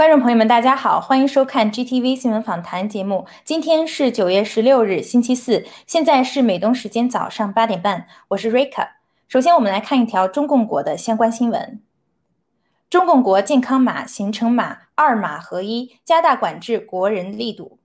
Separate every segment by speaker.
Speaker 1: 观众朋友们，大家好，欢迎收看 GTV 新闻访谈节目。今天是九月十六日，星期四，现在是美东时间早上八点半，我是 Rika。首先，我们来看一条中共国的相关新闻：中共国健康码、行程码二码合一，加大管制国人力度。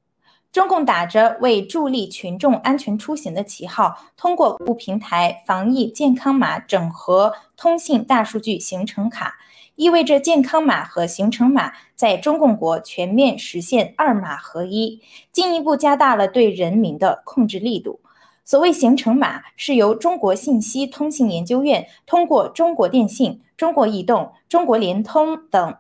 Speaker 1: 中共打着为助力群众安全出行的旗号，通过不平台防疫健康码整合通信大数据行程卡。意味着健康码和行程码在中共国全面实现二码合一，进一步加大了对人民的控制力度。所谓行程码，是由中国信息通信研究院通过中国电信、中国移动、中国联通等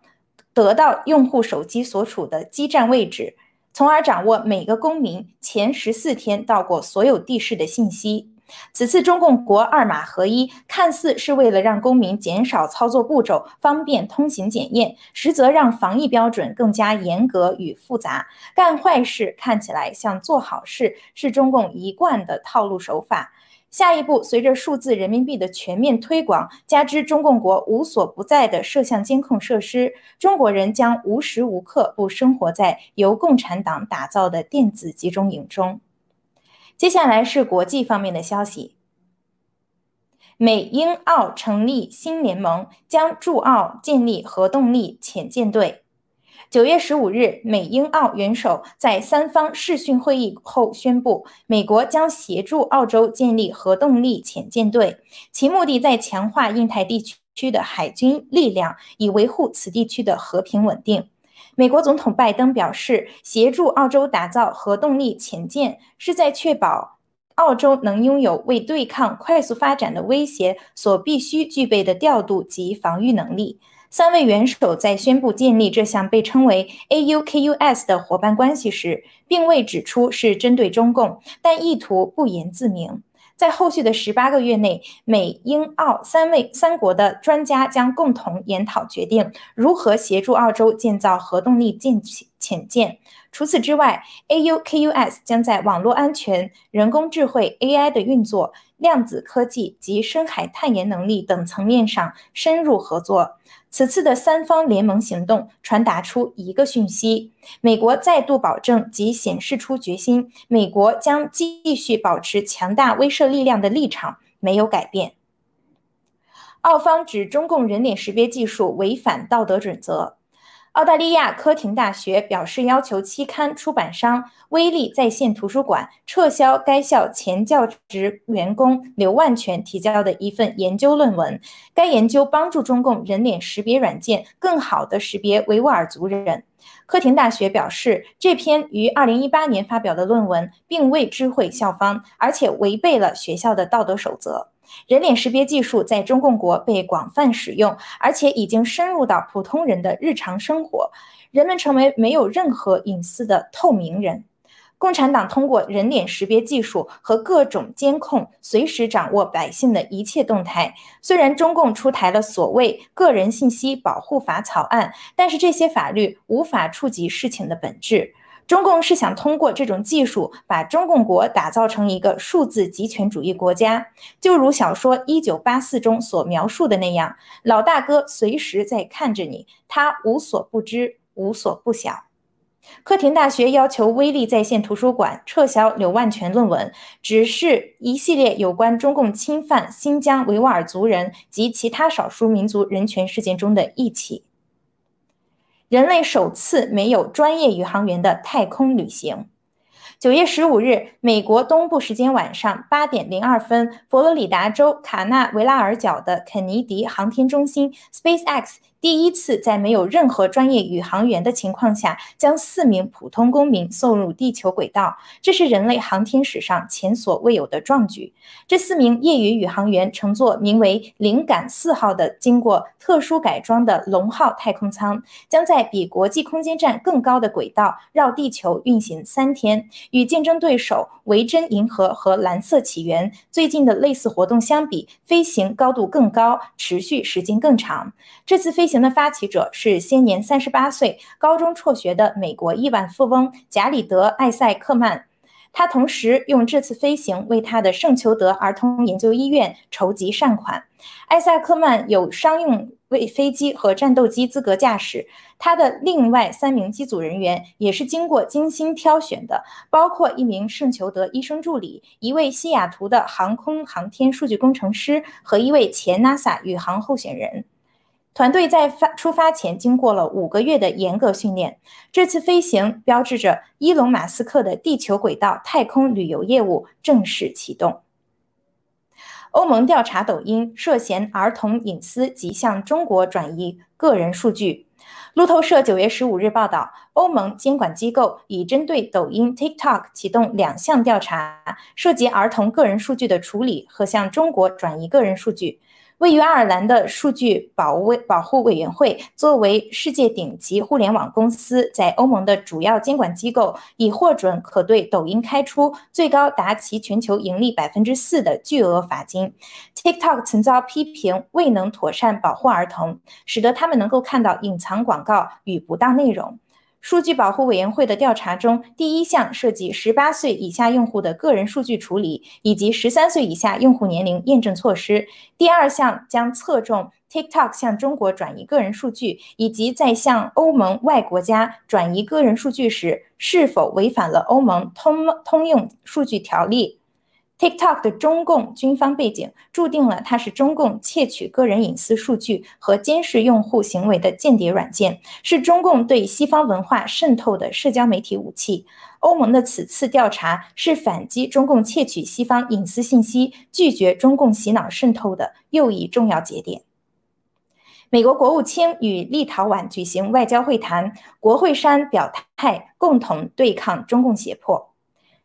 Speaker 1: 得到用户手机所处的基站位置，从而掌握每个公民前十四天到过所有地市的信息。此次中共国二码合一，看似是为了让公民减少操作步骤，方便通行检验，实则让防疫标准更加严格与复杂。干坏事看起来像做好事，是中共一贯的套路手法。下一步，随着数字人民币的全面推广，加之中共国无所不在的摄像监控设施，中国人将无时无刻不生活在由共产党打造的电子集中营中。接下来是国际方面的消息。美英澳成立新联盟，将驻澳建立核动力潜舰队。九月十五日，美英澳元首在三方视讯会议后宣布，美国将协助澳洲建立核动力潜舰队，其目的在强化印太地区的海军力量，以维护此地区的和平稳定。美国总统拜登表示，协助澳洲打造核动力潜舰，是在确保澳洲能拥有为对抗快速发展的威胁所必须具备的调度及防御能力。三位元首在宣布建立这项被称为 AUKUS 的伙伴关系时，并未指出是针对中共，但意图不言自明。在后续的十八个月内，美、英、澳三位三国的专家将共同研讨决定如何协助澳洲建造核动力舰潜舰。除此之外，AUKUS 将在网络安全、人工智慧 AI 的运作、量子科技及深海探研能力等层面上深入合作。此次的三方联盟行动传达出一个讯息：美国再度保证及显示出决心，美国将继续保持强大威慑力量的立场没有改变。澳方指中共人脸识别技术违反道德准则。澳大利亚科廷大学表示，要求期刊出版商威力在线图书馆撤销该校前教职员工刘万全提交的一份研究论文。该研究帮助中共人脸识别软件更好地识别维吾尔族人。科廷大学表示，这篇于二零一八年发表的论文并未知会校方，而且违背了学校的道德守则。人脸识别技术在中共国被广泛使用，而且已经深入到普通人的日常生活，人们成为没有任何隐私的透明人。共产党通过人脸识别技术和各种监控，随时掌握百姓的一切动态。虽然中共出台了所谓《个人信息保护法》草案，但是这些法律无法触及事情的本质。中共是想通过这种技术，把中共国打造成一个数字极权主义国家，就如小说《一九八四》中所描述的那样，老大哥随时在看着你，他无所不知，无所不晓。科廷大学要求威力在线图书馆撤销柳万全论文，只是一系列有关中共侵犯新疆维吾尔族人及其他少数民族人权事件中的一起。人类首次没有专业宇航员的太空旅行。九月十五日，美国东部时间晚上八点零二分，佛罗里达州卡纳维拉尔角的肯尼迪航天中心 （SpaceX）。第一次在没有任何专业宇航员的情况下，将四名普通公民送入地球轨道，这是人类航天史上前所未有的壮举。这四名业余宇航员乘坐名为“灵感四号”的、经过特殊改装的龙号太空舱，将在比国际空间站更高的轨道绕地球运行三天。与竞争对手维珍银河和蓝色起源最近的类似活动相比，飞行高度更高，持续时间更长。这次飞行。的发起者是现年三十八岁、高中辍学的美国亿万富翁贾里德·艾塞克曼。他同时用这次飞行为他的圣裘德儿童研究医院筹集善款。艾塞克曼有商用为飞机和战斗机资格驾驶。他的另外三名机组人员也是经过精心挑选的，包括一名圣裘德医生助理、一位西雅图的航空航天数据工程师和一位前 NASA 宇航候选人。团队在发出发前经过了五个月的严格训练。这次飞行标志着伊隆·马斯克的地球轨道太空旅游业务正式启动。欧盟调查抖音涉嫌儿童隐私及向中国转移个人数据。路透社九月十五日报道，欧盟监管机构已针对抖音 TikTok 启动两项调查，涉及儿童个人数据的处理和向中国转移个人数据。位于爱尔兰的数据保卫保护委员会，作为世界顶级互联网公司，在欧盟的主要监管机构，已获准可对抖音开出最高达其全球盈利百分之四的巨额罚金。TikTok 曾遭批评未能妥善保护儿童，使得他们能够看到隐藏广告与不当内容。数据保护委员会的调查中，第一项涉及十八岁以下用户的个人数据处理，以及十三岁以下用户年龄验证措施；第二项将侧重 TikTok 向中国转移个人数据，以及在向欧盟外国家转移个人数据时是否违反了欧盟通通用数据条例。TikTok 的中共军方背景注定了它是中共窃取个人隐私数据和监视用户行为的间谍软件，是中共对西方文化渗透的社交媒体武器。欧盟的此次调查是反击中共窃取西方隐私信息、拒绝中共洗脑渗透的又一重要节点。美国国务卿与立陶宛举行外交会谈，国会山表态共同对抗中共胁迫。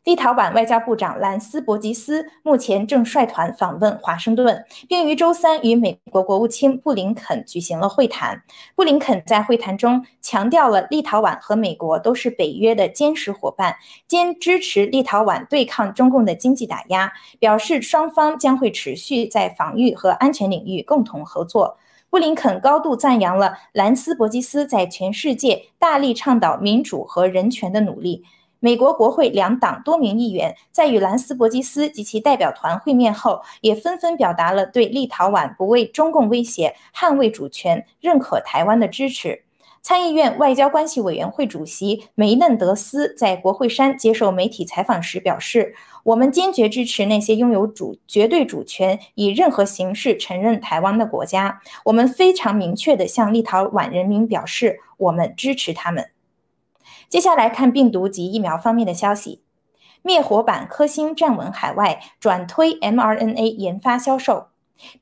Speaker 1: 立陶宛外交部长兰斯伯吉斯目前正率团访问华盛顿，并于周三与美国国务卿布林肯举行了会谈。布林肯在会谈中强调了立陶宛和美国都是北约的坚实伙伴，坚支持立陶宛对抗中共的经济打压，表示双方将会持续在防御和安全领域共同合作。布林肯高度赞扬了兰斯伯吉斯在全世界大力倡导民主和人权的努力。美国国会两党多名议员在与兰斯伯基斯及其代表团会面后，也纷纷表达了对立陶宛不畏中共威胁、捍卫主权、认可台湾的支持。参议院外交关系委员会主席梅嫩德斯在国会山接受媒体采访时表示：“我们坚决支持那些拥有主绝对主权、以任何形式承认台湾的国家。我们非常明确地向立陶宛人民表示，我们支持他们。”接下来看病毒及疫苗方面的消息，灭活版科兴站稳海外，转推 mRNA 研发销售。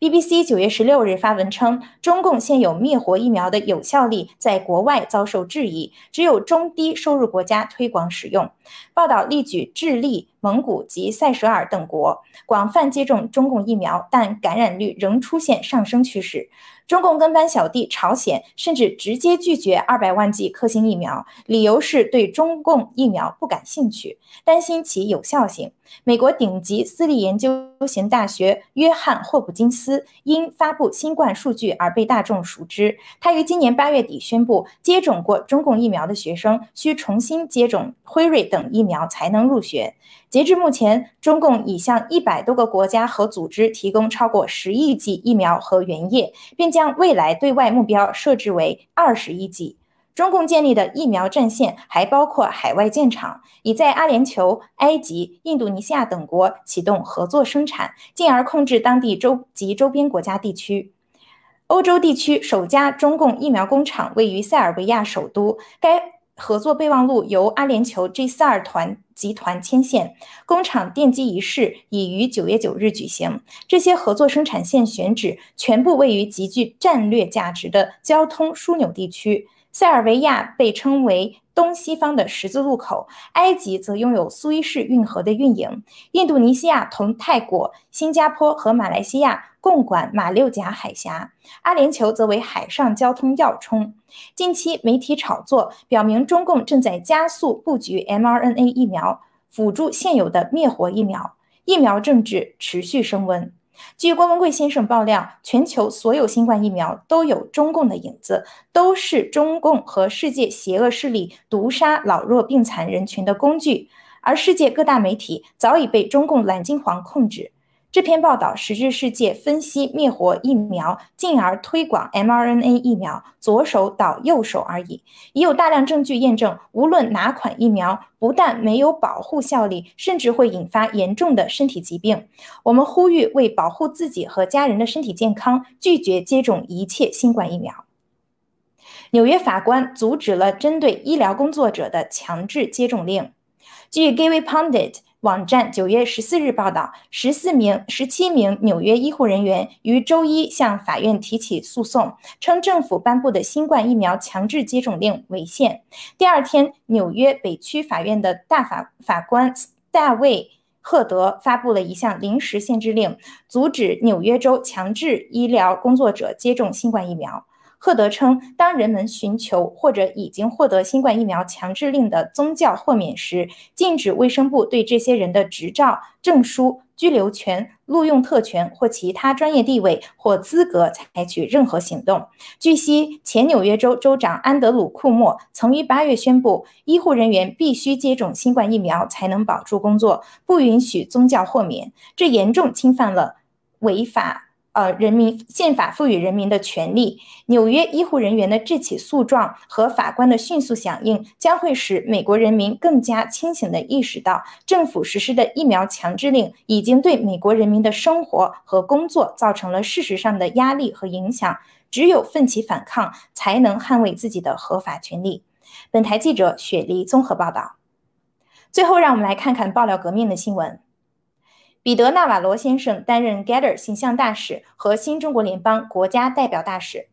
Speaker 1: BBC 九月十六日发文称，中共现有灭活疫苗的有效力在国外遭受质疑，只有中低收入国家推广使用。报道例举智利、蒙古及塞舌尔等国广泛接种中共疫苗，但感染率仍出现上升趋势。中共跟班小弟朝鲜甚至直接拒绝二百万剂科兴疫苗，理由是对中共疫苗不感兴趣，担心其有效性。美国顶级私立研究型大学约翰霍普金斯因发布新冠数据而被大众熟知。他于今年八月底宣布，接种过中共疫苗的学生需重新接种辉瑞等疫苗才能入学。截至目前，中共已向一百多个国家和组织提供超过十亿剂疫苗和原液，并将未来对外目标设置为二十亿剂。中共建立的疫苗战线还包括海外建厂，已在阿联酋、埃及、印度尼西亚等国启动合作生产，进而控制当地周及周边国家地区。欧洲地区首家中共疫苗工厂位于塞尔维亚首都，该合作备忘录由阿联酋 G 四二团。集团牵线，工厂奠基仪式已于九月九日举行。这些合作生产线选址全部位于极具战略价值的交通枢纽地区。塞尔维亚被称为东西方的十字路口，埃及则拥有苏伊士运河的运营，印度尼西亚同泰国、新加坡和马来西亚共管马六甲海峡，阿联酋则为海上交通要冲。近期媒体炒作表明，中共正在加速布局 mRNA 疫苗，辅助现有的灭活疫苗。疫苗政治持续升温。据郭文贵先生爆料，全球所有新冠疫苗都有中共的影子，都是中共和世界邪恶势力毒杀老弱病残人群的工具。而世界各大媒体早已被中共蓝金黄控制。这篇报道实质世界分析灭活疫苗，进而推广 mRNA 疫苗，左手倒右手而已。已有大量证据验证，无论哪款疫苗，不但没有保护效力，甚至会引发严重的身体疾病。我们呼吁为保护自己和家人的身体健康，拒绝接种一切新冠疫苗。纽约法官阻止了针对医疗工作者的强制接种令。据 Gary Pundit。网站九月十四日报道，十四名、十七名纽约医护人员于周一向法院提起诉讼，称政府颁布的新冠疫苗强制接种令违宪。第二天，纽约北区法院的大法法官大卫·赫德发布了一项临时限制令，阻止纽约州强制医疗工作者接种新冠疫苗。赫德称，当人们寻求或者已经获得新冠疫苗强制令的宗教豁免时，禁止卫生部对这些人的执照、证书、居留权、录用特权或其他专业地位或资格采取任何行动。据悉，前纽约州州长安德鲁·库莫曾于八月宣布，医护人员必须接种新冠疫苗才能保住工作，不允许宗教豁免。这严重侵犯了违法。呃，人民宪法赋予人民的权利。纽约医护人员的这起诉状和法官的迅速响应，将会使美国人民更加清醒地意识到，政府实施的疫苗强制令已经对美国人民的生活和工作造成了事实上的压力和影响。只有奋起反抗，才能捍卫自己的合法权利。本台记者雪梨综合报道。最后，让我们来看看爆料革命的新闻。彼得·纳瓦罗先生担任 Gather 形象大使和新中国联邦国家代表大使。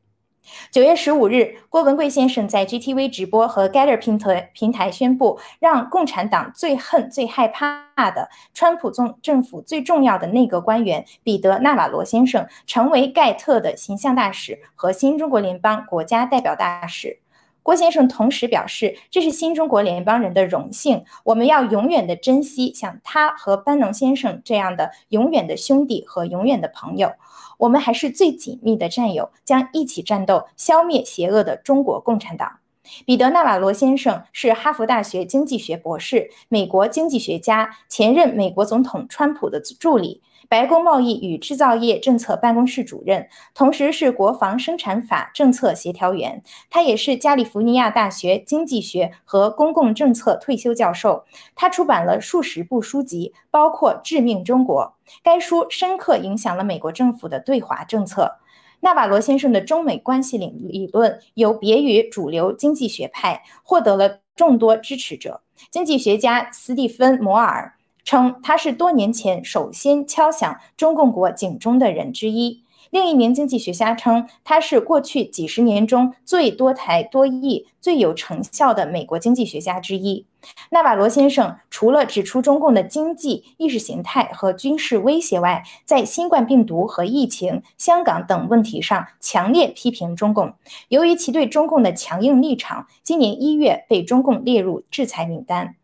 Speaker 1: 九月十五日，郭文贵先生在 GTV 直播和 Gather 平台平台宣布，让共产党最恨、最害怕的川普总政府最重要的内阁官员彼得·纳瓦罗先生成为盖特的形象大使和新中国联邦国家代表大使。郭先生同时表示，这是新中国联邦人的荣幸，我们要永远的珍惜像他和班农先生这样的永远的兄弟和永远的朋友。我们还是最紧密的战友，将一起战斗，消灭邪恶的中国共产党。彼得·纳瓦罗先生是哈佛大学经济学博士，美国经济学家，前任美国总统川普的助理。白宫贸易与制造业政策办公室主任，同时是国防生产法政策协调员。他也是加利福尼亚大学经济学和公共政策退休教授。他出版了数十部书籍，包括《致命中国》。该书深刻影响了美国政府的对华政策。纳瓦罗先生的中美关系理理论有别于主流经济学派，获得了众多支持者。经济学家斯蒂芬·摩尔。称他是多年前首先敲响中共国警钟的人之一。另一名经济学家称他是过去几十年中最多才多艺、最有成效的美国经济学家之一。纳瓦罗先生除了指出中共的经济、意识形态和军事威胁外，在新冠病毒和疫情、香港等问题上强烈批评中共。由于其对中共的强硬立场，今年一月被中共列入制裁名单。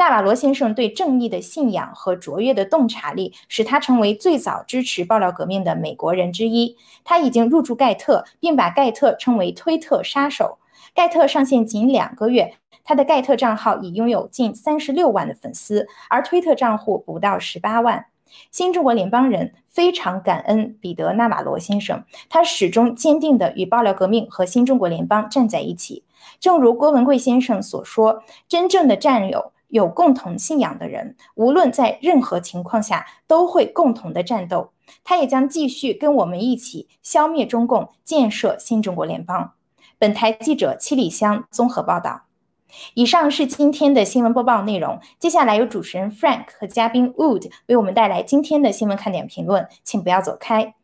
Speaker 1: 纳瓦罗先生对正义的信仰和卓越的洞察力，使他成为最早支持爆料革命的美国人之一。他已经入驻盖特，并把盖特称为“推特杀手”。盖特上线仅两个月，他的盖特账号已拥有近三十六万的粉丝，而推特账户不到十八万。新中国联邦人非常感恩彼得·纳瓦罗先生，他始终坚定地与爆料革命和新中国联邦站在一起。正如郭文贵先生所说：“真正的战友。”有共同信仰的人，无论在任何情况下都会共同的战斗。他也将继续跟我们一起消灭中共，建设新中国联邦。本台记者七里香综合报道。以上是今天的新闻播报内容。接下来由主持人 Frank 和嘉宾 Wood 为我们带来今天的新闻看点评论，请不要走开。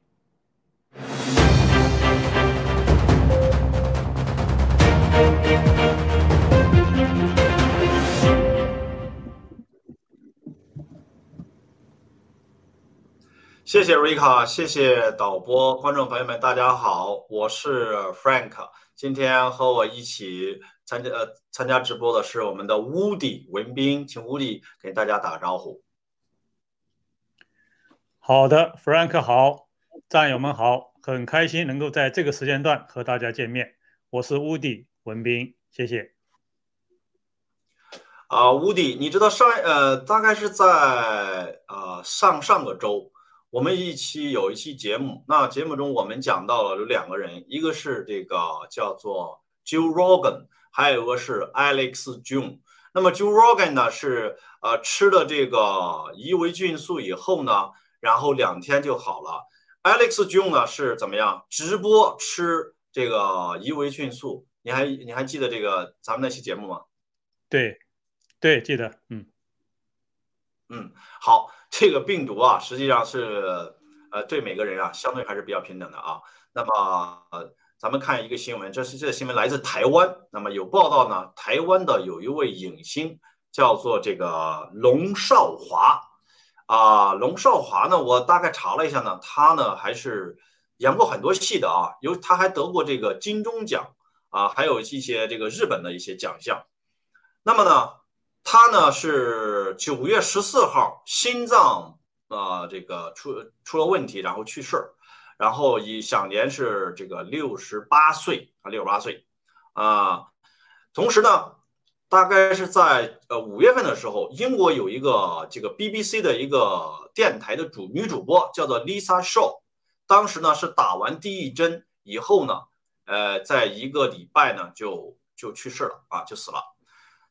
Speaker 2: 谢谢瑞卡，谢谢导播，观众朋友们，大家好，我是 Frank。今天和我一起参加呃参加直播的是我们的 Woody 文斌，请 Woody 给大家打个招呼。
Speaker 3: 好的，Frank 好，战友们好，很开心能够在这个时间段和大家见面。我是 Woody 文斌，谢谢。
Speaker 2: 啊，Woody，你知道上呃大概是在呃上上个周。我们一期有一期节目，那节目中我们讲到了有两个人，一个是这个叫做 Joe Rogan，还有一个是 Alex Jones。那么 Joe Rogan 呢是呃吃了这个伊维菌素以后呢，然后两天就好了。Alex Jones 呢是怎么样？直播吃这个伊维菌素，你还你还记得这个咱们那期节目吗？
Speaker 3: 对，对，记得，嗯，
Speaker 2: 嗯，好。这个病毒啊，实际上是，呃，对每个人啊，相对还是比较平等的啊。那么，咱们看一个新闻，这是这个新闻来自台湾。那么有报道呢，台湾的有一位影星叫做这个龙少华，啊，龙少华呢，我大概查了一下呢，他呢还是演过很多戏的啊，有他还得过这个金钟奖啊，还有一些这个日本的一些奖项。那么呢？他呢是九月十四号心脏啊这个出出了问题，然后去世，然后以享年是这个六十八岁啊六十八岁啊。同时呢，大概是在呃五月份的时候，英国有一个这个 BBC 的一个电台的主女主播叫做 Lisa Shaw，当时呢是打完第一针以后呢，呃，在一个礼拜呢就就去世了啊就死了。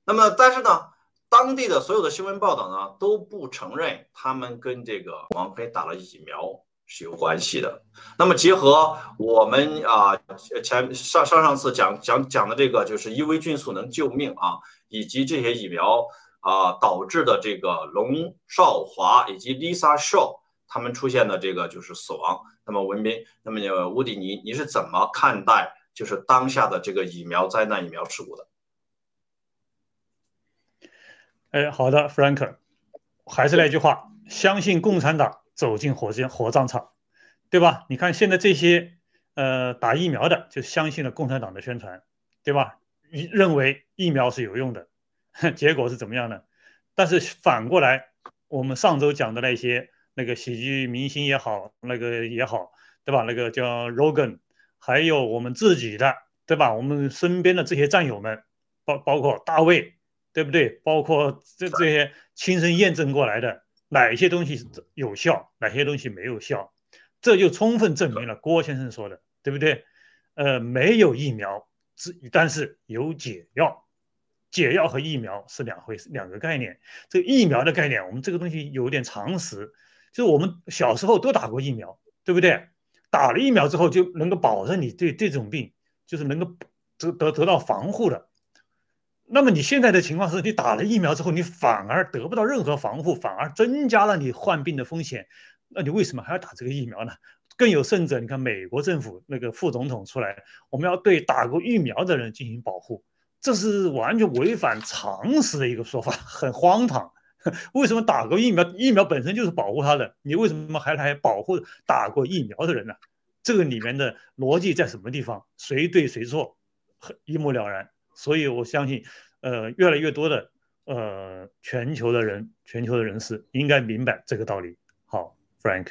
Speaker 2: 那么但是呢。当地的所有的新闻报道呢都不承认他们跟这个王菲打了疫苗是有关系的。那么结合我们啊前上上上次讲讲讲的这个就是伊维菌素能救命啊，以及这些疫苗啊导致的这个龙少华以及 Lisa Shaw 他们出现的这个就是死亡。那么文斌，那么乌迪尼，你是怎么看待就是当下的这个疫苗灾难、疫苗事故的？
Speaker 3: 哎，好的，Frank，还是那句话，相信共产党走进火箭火葬场，对吧？你看现在这些呃打疫苗的，就相信了共产党的宣传，对吧？认为疫苗是有用的，结果是怎么样呢？但是反过来，我们上周讲的那些那个喜剧明星也好，那个也好，对吧？那个叫 Rogan，还有我们自己的，对吧？我们身边的这些战友们，包包括大卫，对不对？包括这这些亲身验证过来的，哪些东西有效，哪些东西没有效，这就充分证明了郭先生说的，对不对？呃，没有疫苗，只但是有解药，解药和疫苗是两回事，两个概念。这个疫苗的概念，我们这个东西有点常识，就是我们小时候都打过疫苗，对不对？打了疫苗之后就能够保证你对这种病就是能够得得得到防护的。那么你现在的情况是你打了疫苗之后，你反而得不到任何防护，反而增加了你患病的风险。那你为什么还要打这个疫苗呢？更有甚者，你看美国政府那个副总统出来，我们要对打过疫苗的人进行保护，这是完全违反常识的一个说法，很荒唐。为什么打过疫苗，疫苗本身就是保护他的，你为什么还来保护打过疫苗的人呢？这个里面的逻辑在什么地方？谁对谁错，很一目了然。所以我相信，呃，越来越多的呃全球的人，全球的人士应该明白这个道理。好，Frank。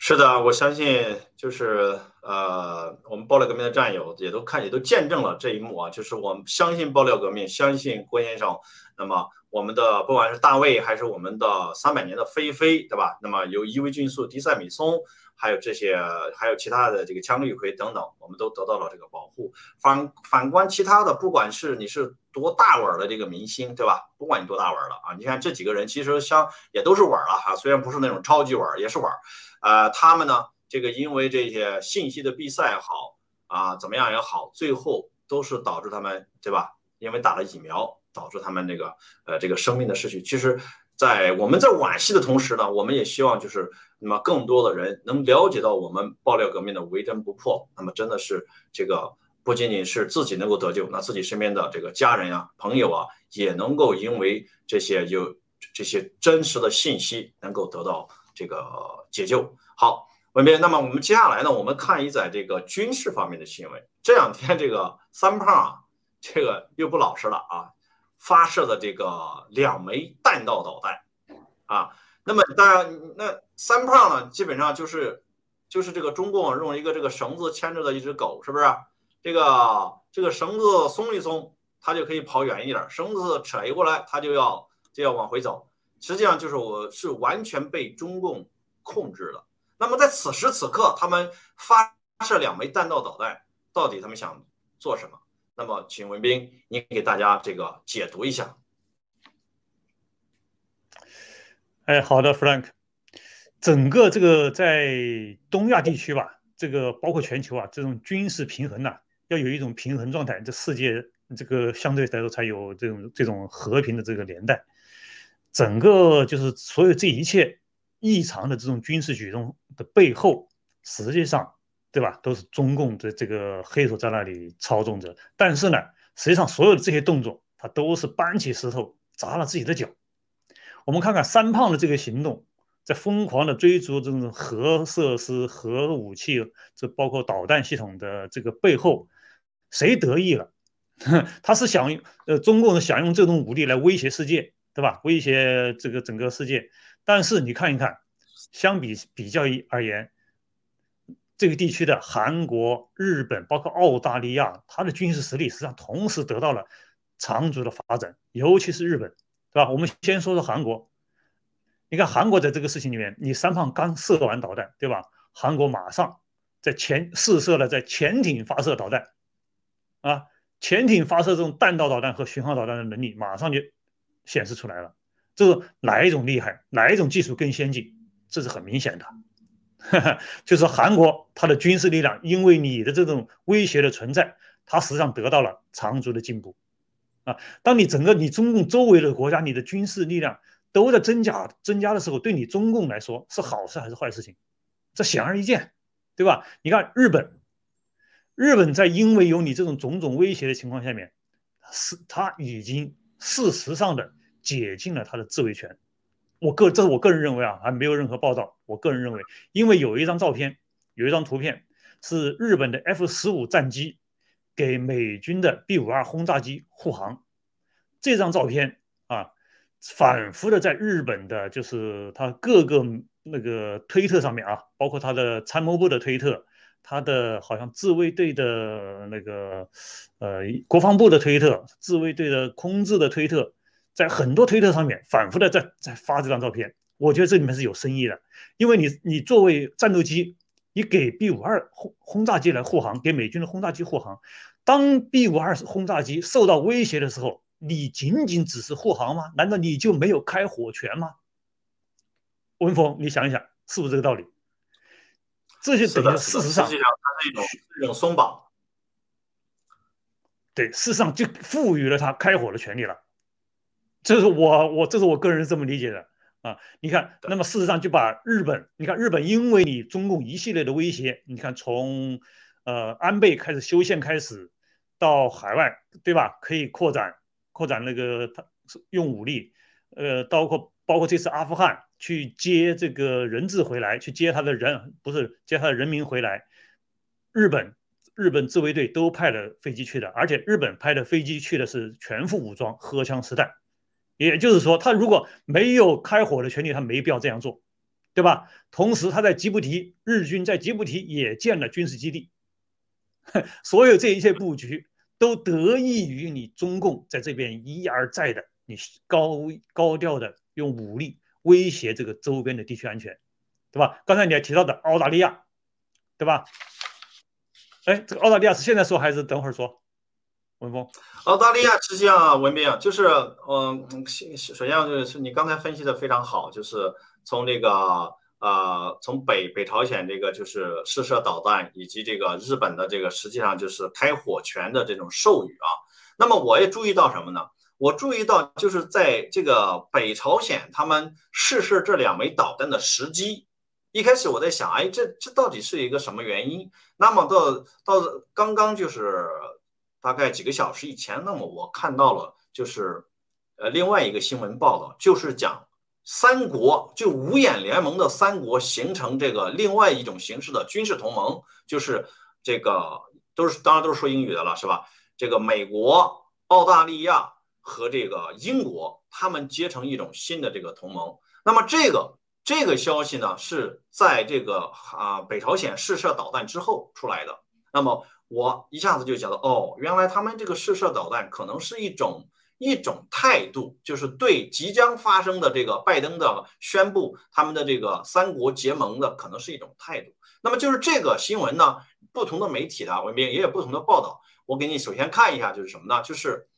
Speaker 2: 是的，我相信就是呃，我们爆料革命的战友也都看，也都见证了这一幕啊。就是我们相信爆料革命，相信郭先生。那么我们的不管是大卫，还是我们的三百年的菲菲，对吧？那么有伊维菌素、迪塞米松，还有这些，还有其他的这个羟氯喹等等，我们都得到了这个保护。反反观其他的，不管是你是多大碗的这个明星，对吧？不管你多大碗了啊，你看这几个人其实像也都是碗了哈，虽然不是那种超级碗，也是碗。呃，他们呢，这个因为这些信息的闭塞也好啊，怎么样也好，最后都是导致他们，对吧？因为打了疫苗，导致他们这个呃这个生命的失去。其实，在我们在惋惜的同时呢，我们也希望就是那么更多的人能了解到我们爆料革命的为真不破。那么真的是这个不仅仅是自己能够得救，那自己身边的这个家人呀、朋友啊，也能够因为这些有这些真实的信息能够得到。这个解救好，文斌。那么我们接下来呢，我们看一在这个军事方面的新闻。这两天这个三胖啊，这个又不老实了啊，发射的这个两枚弹道导弹啊。那么当然，那三胖呢，基本上就是就是这个中共用一个这个绳子牵着的一只狗，是不是？这个这个绳子松一松，它就可以跑远一点；绳子扯一过来，它就要就要往回走。实际上就是我是完全被中共控制了。那么在此时此刻，他们发射两枚弹道导弹，到底他们想做什么？那么，请文斌，你给大家这个解读一下。
Speaker 3: 哎，好的，Frank。整个这个在东亚地区吧，这个包括全球啊，这种军事平衡呐，要有一种平衡状态，这世界这个相对来说才有这种这种和平的这个年代。整个就是所有这一切异常的这种军事举动的背后，实际上，对吧？都是中共的这个黑手在那里操纵着。但是呢，实际上所有的这些动作，他都是搬起石头砸了自己的脚。我们看看三胖的这个行动，在疯狂的追逐这种核设施、核武器，这包括导弹系统的这个背后，谁得意了？他是想，呃，中共是想用这种武力来威胁世界。对吧？威胁这个整个世界，但是你看一看，相比比较而言，这个地区的韩国、日本，包括澳大利亚，它的军事实力实际上同时得到了长足的发展，尤其是日本，对吧？我们先说说韩国，你看韩国在这个事情里面，你三胖刚射完导弹，对吧？韩国马上在潜试射了在潜艇发射导弹，啊，潜艇发射这种弹道导弹和巡航导弹的能力，马上就。显示出来了，这是哪一种厉害，哪一种技术更先进？这是很明显的，就是韩国它的军事力量，因为你的这种威胁的存在，它实际上得到了长足的进步啊。当你整个你中共周围的国家，你的军事力量都在增加增加的时候，对你中共来说是好事还是坏事情？这显而易见，对吧？你看日本，日本在因为有你这种种种威胁的情况下面，是他已经事实上的。解禁了他的自卫权，我个这是我个人认为啊，还没有任何报道。我个人认为，因为有一张照片，有一张图片是日本的 F 十五战机给美军的 B 五二轰炸机护航，这张照片啊，反复的在日本的就是他各个那个推特上面啊，包括他的参谋部的推特，他的好像自卫队的那个呃国防部的推特，自卫队的空自的推特，在很多推特上面反复的在在发这张照片。我觉得这里面是有深意的，因为你你作为战斗机，你给 B 五二轰轰炸机来护航，给美军的轰炸机护航，当 B 五二轰炸机受到威胁的时候，你仅仅只是护航吗？难道你就没有开火权吗？文峰，你想一想，是不是这个道理？这就等于事实上，
Speaker 2: 实际上它是一种一种松绑。
Speaker 3: 对，事实上就赋予了他开火的权利了。这是我我这是我个人这么理解的啊。你看，那么事实上就把日本，你看日本因为你中共一系列的威胁，你看从呃安倍开始修宪开始，到海外对吧？可以扩展扩展那个他用武力，呃，包括包括这次阿富汗。去接这个人质回来，去接他的人不是接他的人民回来。日本日本自卫队都派了飞机去的，而且日本派的飞机去的是全副武装、荷枪实弹。也就是说，他如果没有开火的权利，他没必要这样做，对吧？同时，他在吉布提，日军在吉布提也建了军事基地。所有这一切布局都得益于你中共在这边一而再的你高高调的用武力。威胁这个周边的地区安全，对吧？刚才你还提到的澳大利亚，对吧？哎，这个澳大利亚是现在说还是等会儿说？文峰，
Speaker 2: 澳大利亚实际上文明就是，嗯，首先就是你刚才分析的非常好，就是从这个呃，从北北朝鲜这个就是试射导弹，以及这个日本的这个实际上就是开火权的这种授予啊。那么我也注意到什么呢？我注意到，就是在这个北朝鲜他们试射这两枚导弹的时机，一开始我在想，哎，这这到底是一个什么原因？那么到到刚刚就是大概几个小时以前，那么我看到了，就是呃另外一个新闻报道，就是讲三国就五眼联盟的三国形成这个另外一种形式的军事同盟，就是这个都是当然都是说英语的了，是吧？这个美国、澳大利亚。和这个英国，他们结成一种新的这个同盟。那么这个这个消息呢，是在这个啊北朝鲜试射导弹之后出来的。那么我一下子就觉得，哦，原来他们这个试射导弹可能是一种一种态度，就是对即将发生的这个拜登的宣布，他们的这个三国结盟的可能是一种态度。那么就是这个新闻呢，不同的媒体的文斌也有不同的报道。我给你首先看一下，就是什么呢？就是。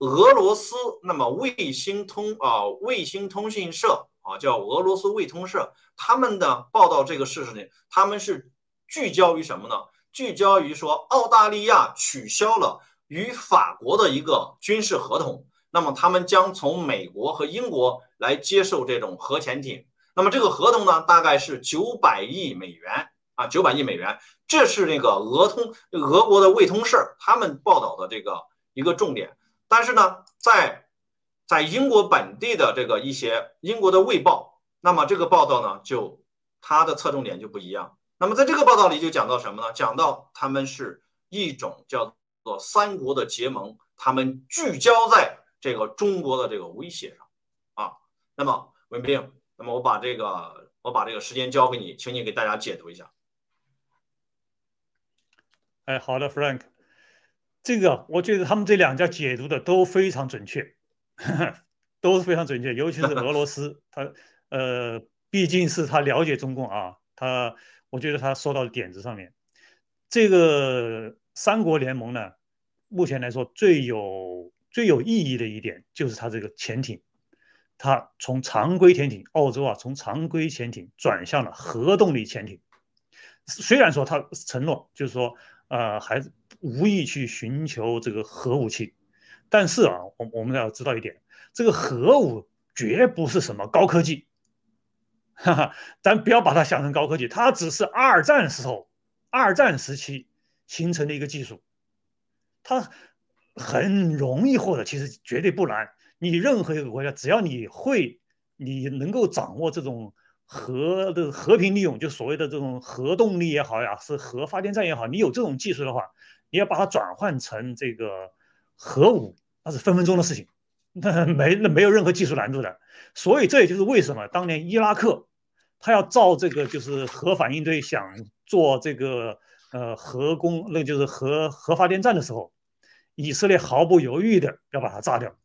Speaker 2: 俄罗斯那么卫星通啊，卫星通讯社啊，叫俄罗斯卫通社，他们的报道这个事实呢，他们是聚焦于什么呢？聚焦于说澳大利亚取消了与法国的一个军事合同，那么他们将从美国和英国来接受这种核潜艇，那么这个合同呢，大概是九百亿美元啊，九百亿美元，这是那个俄通俄国的卫通社他们报道的这个一个重点。但是呢，在在英国本地的这个一些英国的卫报，那么这个报道呢，就它的侧重点就不一样。那么在这个报道里就讲到什么呢？讲到他们是一种叫做三国的结盟，他们聚焦在这个中国的这个威胁上啊。那么文斌，那么我把这个我把这个时间交给你，请你给大家解读一下。
Speaker 3: 哎，好的，Frank。这个我觉得他们这两家解读的都非常准确，都是非常准确，尤其是俄罗斯，他呃毕竟是他了解中共啊，他我觉得他说到点子上面。这个三国联盟呢，目前来说最有最有意义的一点就是它这个潜艇，它从常规潜艇，澳洲啊从常规潜艇转向了核动力潜艇。虽然说他承诺就是说呃还。无意去寻求这个核武器，但是啊，我我们要知道一点，这个核武绝不是什么高科技，哈哈，咱不要把它想成高科技，它只是二战时候、二战时期形成的一个技术，它很容易获得，其实绝对不难。你任何一个国家，只要你会，你能够掌握这种核的和平利用，就所谓的这种核动力也好呀，是核发电站也好，你有这种技术的话。你要把它转换成这个核武，那是分分钟的事情，那没那没有任何技术难度的。所以这也就是为什么当年伊拉克他要造这个就是核反应堆，想做这个呃核工，那就是核核发电站的时候，以色列毫不犹豫的要把它炸掉。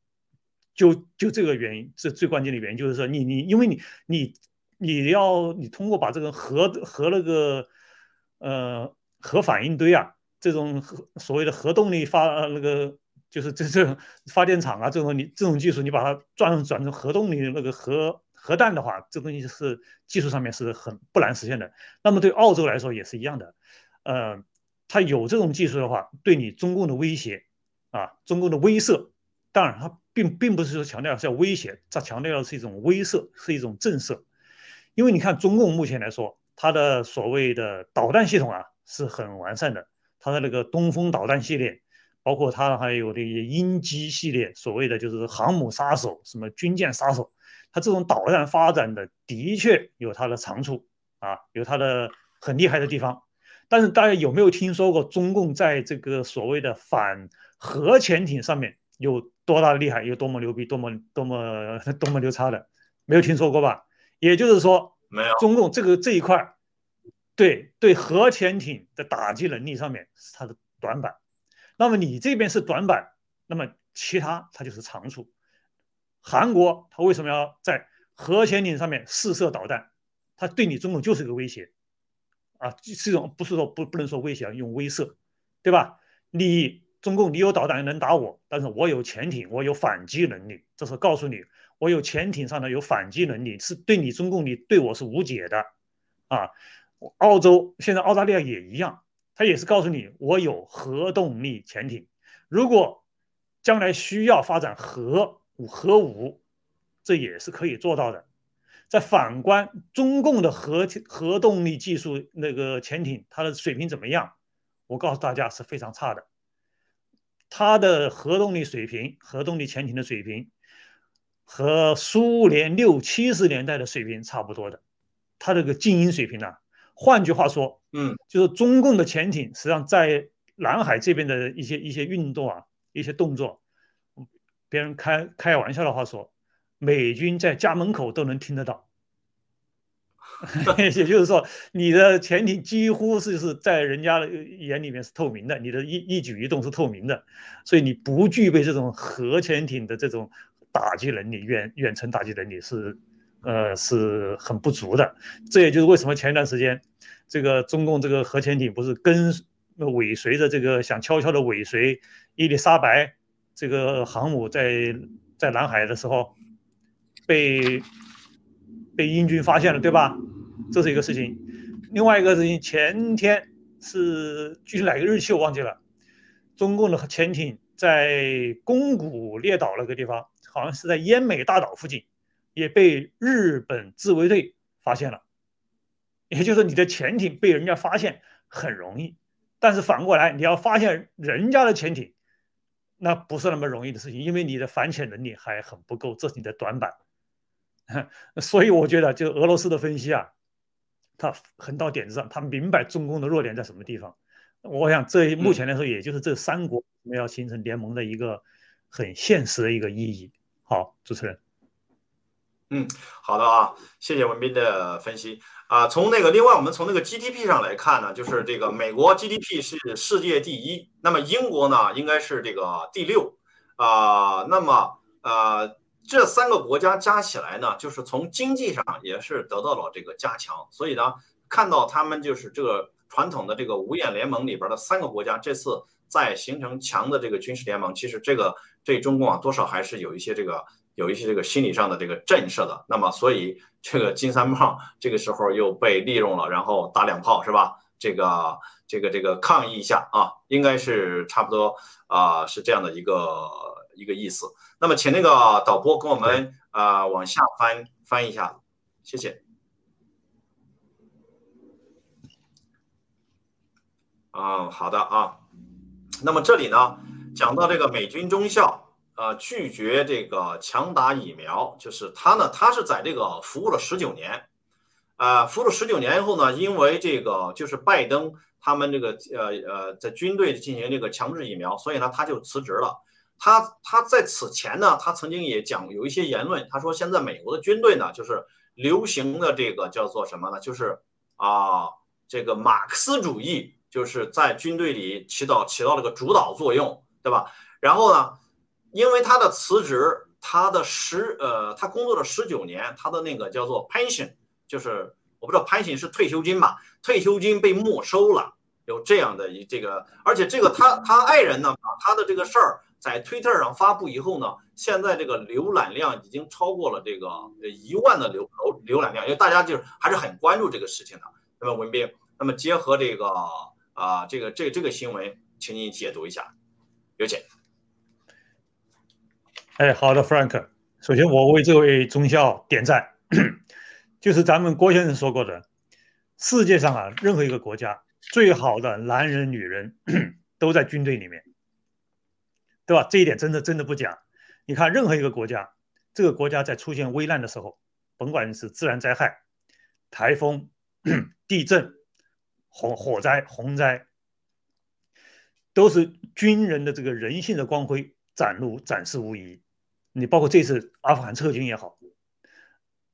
Speaker 3: 就就这个原因，这最关键的原因就是说，你你因为你你你要你通过把这个核核那个呃核反应堆啊，这种核所谓的核动力发那个就是这这种发电厂啊，这种你这种技术，你把它转转成核动力那个核核弹的话，这东西是技术上面是很不难实现的。那么对澳洲来说也是一样的，呃，它有这种技术的话，对你中共的威胁啊，中共的威慑，当然它。并并不是说强调是要威胁，它强调的是一种威慑，是一种震慑。因为你看中共目前来说，它的所谓的导弹系统啊是很完善的，它的那个东风导弹系列，包括它还有这些鹰击系列，所谓的就是航母杀手、什么军舰杀手，它这种导弹发展的的确有它的长处啊，有它的很厉害的地方。但是大家有没有听说过中共在这个所谓的反核潜艇上面有？多大的厉害，有多么牛逼，多么多么多么牛叉的，没有听说过吧？也就是说，
Speaker 2: 没有
Speaker 3: 中共这个这一块，对对核潜艇的打击能力上面是它的短板。那么你这边是短板，那么其他它就是长处。韩国它为什么要在核潜艇上面试射导弹？它对你中共就是一个威胁啊，是一种不是说不不能说威胁，用威慑，对吧？你。中共，你有导弹能打我，但是我有潜艇，我有反击能力。这是告诉你，我有潜艇上的有反击能力，是对你中共，你对我是无解的，啊！澳洲现在澳大利亚也一样，他也是告诉你，我有核动力潜艇，如果将来需要发展核武核武，这也是可以做到的。再反观中共的核核动力技术，那个潜艇它的水平怎么样？我告诉大家是非常差的。它的核动力水平、核动力潜艇的水平和苏联六七十年代的水平差不多的，它这个静音水平呢？换句话说，
Speaker 2: 嗯，
Speaker 3: 就是中共的潜艇实际上在南海这边的一些一些运动啊、一些动作，别人开开玩笑的话说，美军在家门口都能听得到。也就是说，你的潜艇几乎是是在人家的眼里面是透明的，你的一一举一动是透明的，所以你不具备这种核潜艇的这种打击能力，远远程打击能力是呃是很不足的。这也就是为什么前一段时间这个中共这个核潜艇不是跟尾随着这个想悄悄的尾随伊丽莎白这个航母在在南海的时候被。被英军发现了，对吧？这是一个事情。另外一个事情，前天是具体哪个日期我忘记了。中共的潜艇在宫古列岛那个地方，好像是在奄美大岛附近，也被日本自卫队发现了。也就是说，你的潜艇被人家发现很容易，但是反过来，你要发现人家的潜艇，那不是那么容易的事情，因为你的反潜能力还很不够，这是你的短板。所以我觉得，就俄罗斯的分析啊，他很到点子上，他明白中共的弱点在什么地方。我想，这目前来说，也就是这三国要形成联盟的一个很现实的一个意义。好，主持人。
Speaker 2: 嗯，好的啊，谢谢文斌的分析啊。从那个，另外我们从那个 GDP 上来看呢，就是这个美国 GDP 是世界第一，那么英国呢应该是这个第六啊。那么呃。这三个国家加起来呢，就是从经济上也是得到了这个加强，所以呢，看到他们就是这个传统的这个五眼联盟里边的三个国家，这次在形成强的这个军事联盟，其实这个对中共啊多少还是有一些这个有一些这个心理上的这个震慑的。那么，所以这个金三胖这个时候又被利用了，然后打两炮是吧？这个这个这个抗议一下啊，应该是差不多啊，是这样的一个一个意思。那么，请那个导播跟我们啊往下翻翻一下，谢谢。嗯，好的啊。那么这里呢，讲到这个美军中校呃拒绝这个强打疫苗，就是他呢，他是在这个服务了十九年，啊，服务了十九年以后呢，因为这个就是拜登他们这个呃呃在军队进行这个强制疫苗，所以呢他就辞职了。他他在此前呢，他曾经也讲有一些言论，他说现在美国的军队呢，就是流行的这个叫做什么呢？就是啊，这个马克思主义就是在军队里起到起到了个主导作用，对吧？然后呢，因为他的辞职，他的十呃，他工作了十九年，他的那个叫做 pension，就是我不知道 pension 是退休金吧？退休金被没收了，有这样的一这个，而且这个他他爱人呢，把他的这个事儿在推特上发布以后呢，现在这个浏览量已经超过了这个一万的浏浏浏览量，因为大家就是还是很关注这个事情的。那么文斌，那么结合这个啊这个这这个新闻，请你解读一下，有请。
Speaker 3: 哎，好的，Frank。首先，我为这位中校点赞。就是咱们郭先生说过的，世界上啊，任何一个国家最好的男人、女人 都在军队里面，对吧？这一点真的真的不假。你看，任何一个国家，这个国家在出现危难的时候，甭管是自然灾害、台风、地震、火火灾、洪灾，都是军人的这个人性的光辉展露展示无遗。你包括这次阿富汗撤军也好，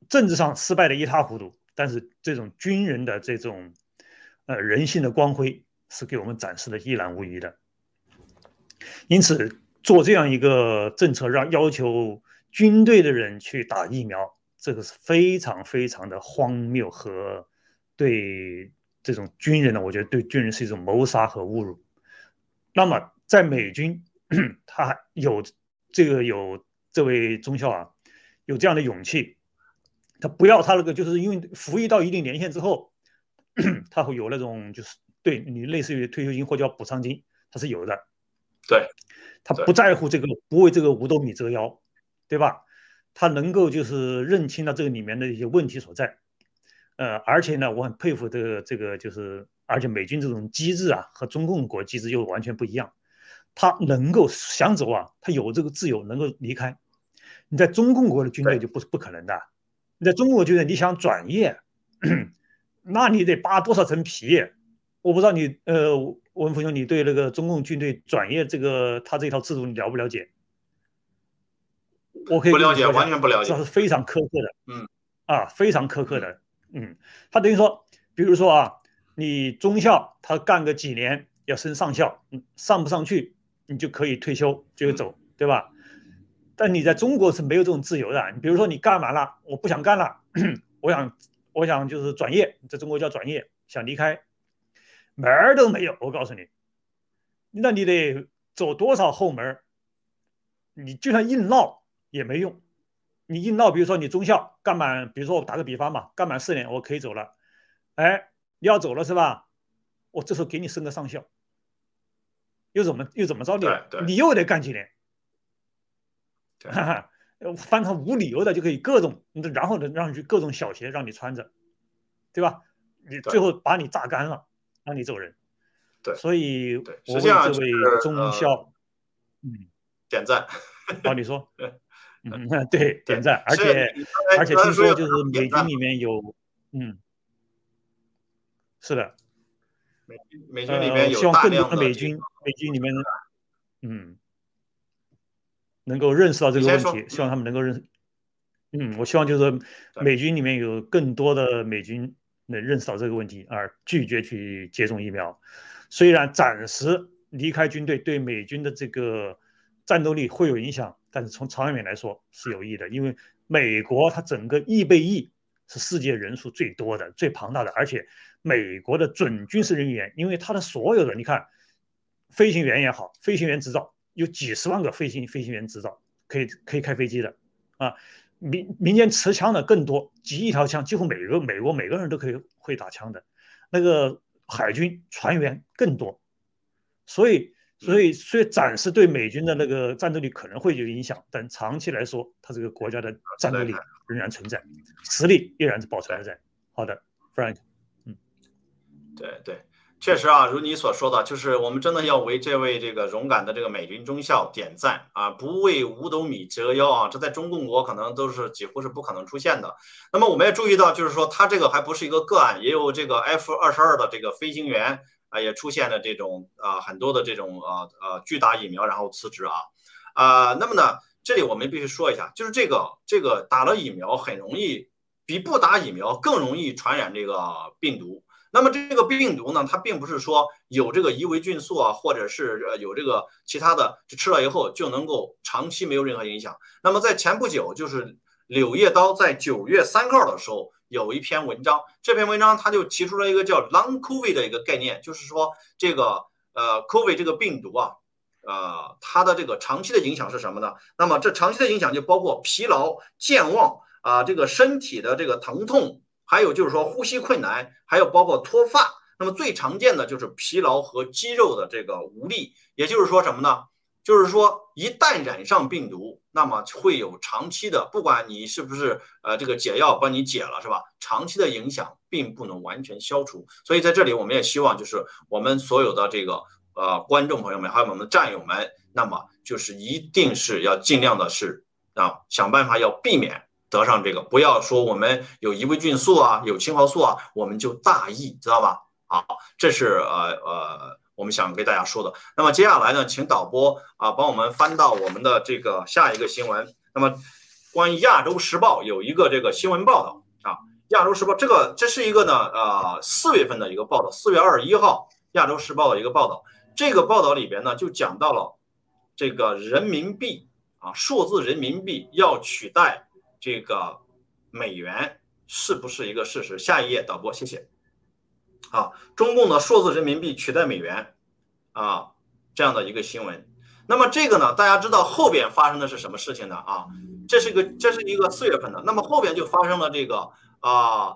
Speaker 3: 政治上失败的一塌糊涂，但是这种军人的这种呃人性的光辉是给我们展示的一览无遗的。因此，做这样一个政策，让要求军队的人去打疫苗，这个是非常非常的荒谬和对这种军人呢，我觉得对军人是一种谋杀和侮辱。那么，在美军，他有这个有。这位中校啊，有这样的勇气，他不要他那个，就是因为服役到一定年限之后，他会有那种就是对你类似于退休金或叫补偿金，他是有的。
Speaker 2: 对，
Speaker 3: 他不在乎这个，不为这个五斗米折腰，对吧？他能够就是认清了这个里面的一些问题所在。呃，而且呢，我很佩服这个这个就是，而且美军这种机制啊，和中共国机制又完全不一样。他能够想走啊，他有这个自由能够离开。你在中共国的军队就不是不可能的。你在中共国军队，你想转业，那你得扒多少层皮？我不知道你呃，文福兄，你对那个中共军队转业这个他这套制度你了不了解？我可以
Speaker 2: 不了解，完全不了解，
Speaker 3: 这是非常苛刻的。
Speaker 2: 嗯，
Speaker 3: 啊，非常苛刻的。嗯，他等于说，比如说啊，你中校他干个几年要升上校，上不上去？你就可以退休，就走，对吧？但你在中国是没有这种自由的。你比如说，你干完了，我不想干了，我想，我想就是转业，在中国叫转业，想离开，门儿都没有。我告诉你，那你得走多少后门儿？你就算硬闹也没用。你硬闹，比如说你中校干满，比如说我打个比方嘛，干满四年我可以走了。哎，你要走了是吧？我这时候给你升个上校。又怎么又怎么着的？你又得干几年？哈哈，翻他无理由的就可以各种，然后呢让你去各种小鞋让你穿着，对吧？你最后把你榨干了，让你走人。
Speaker 2: 对，
Speaker 3: 所以我
Speaker 2: 为
Speaker 3: 这位中校，嗯，
Speaker 2: 点赞。
Speaker 3: 好，你说，嗯，对，点赞。而且而且听说就是美军里面有，嗯，是的。
Speaker 2: 美美军里面有
Speaker 3: 希望更多的美军美军里面，嗯，能够认识到这个问题。希望他们能够认，嗯，我希望就是美军里面有更多的美军能认识到这个问题，而拒绝去接种疫苗。虽然暂时离开军队对美军的这个战斗力会有影响，但是从长远来说是有益的，因为美国它整个预备役是世界人数最多的、最庞大的，而且。美国的准军事人员，因为他的所有的，你看，飞行员也好，飞行员执照有几十万个飞行飞行员执照可以可以开飞机的啊，民民间持枪的更多，几亿条枪，几乎每个美国每个人都可以会打枪的，那个海军船员更多，所以所以所以暂时对美军的那个战斗力可能会有影响，但长期来说，他这个国家的战斗力仍然存在，实力依然是保存在。好的，Frank 嗯。
Speaker 2: 对对，确实啊，如你所说的，就是我们真的要为这位这个勇敢的这个美军中校点赞啊！不为五斗米折腰啊，这在中共国可能都是几乎是不可能出现的。那么我们也注意到，就是说他这个还不是一个个案，也有这个 F 二十二的这个飞行员啊，也出现了这种啊很多的这种呃呃拒打疫苗然后辞职啊啊。那么呢，这里我们必须说一下，就是这个这个打了疫苗很容易比不打疫苗更容易传染这个病毒。那么这个病毒呢，它并不是说有这个伊维菌素啊，或者是有这个其他的，吃了以后就能够长期没有任何影响。那么在前不久，就是《柳叶刀》在九月三号的时候有一篇文章，这篇文章他就提出了一个叫 “long COVID” 的一个概念，就是说这个呃 COVID 这个病毒啊，呃它的这个长期的影响是什么呢？那么这长期的影响就包括疲劳、健忘啊，这个身体的这个疼痛。还有就是说呼吸困难，还有包括脱发。那么最常见的就是疲劳和肌肉的这个无力。也就是说什么呢？就是说一旦染上病毒，那么会有长期的，不管你是不是呃这个解药帮你解了是吧？长期的影响并不能完全消除。所以在这里我们也希望就是我们所有的这个呃观众朋友们，还有我们的战友们，那么就是一定是要尽量的是啊想办法要避免。得上这个，不要说我们有伊维菌素啊，有青蒿素啊，我们就大意，知道吧？好，这是呃呃，我们想给大家说的。那么接下来呢，请导播啊帮我们翻到我们的这个下一个新闻。那么关于《亚洲时报》有一个这个新闻报道啊，《亚洲时报》这个这是一个呢呃四月份的一个报道，四月二十一号，《亚洲时报》的一个报道。这个报道里边呢就讲到了这个人民币啊，数字人民币要取代。这个美元是不是一个事实？下一页，导播，谢谢。啊，中共的数字人民币取代美元啊，这样的一个新闻。那么这个呢，大家知道后边发生的是什么事情呢？啊，这是一个，这是一个四月份的。那么后边就发生了这个啊，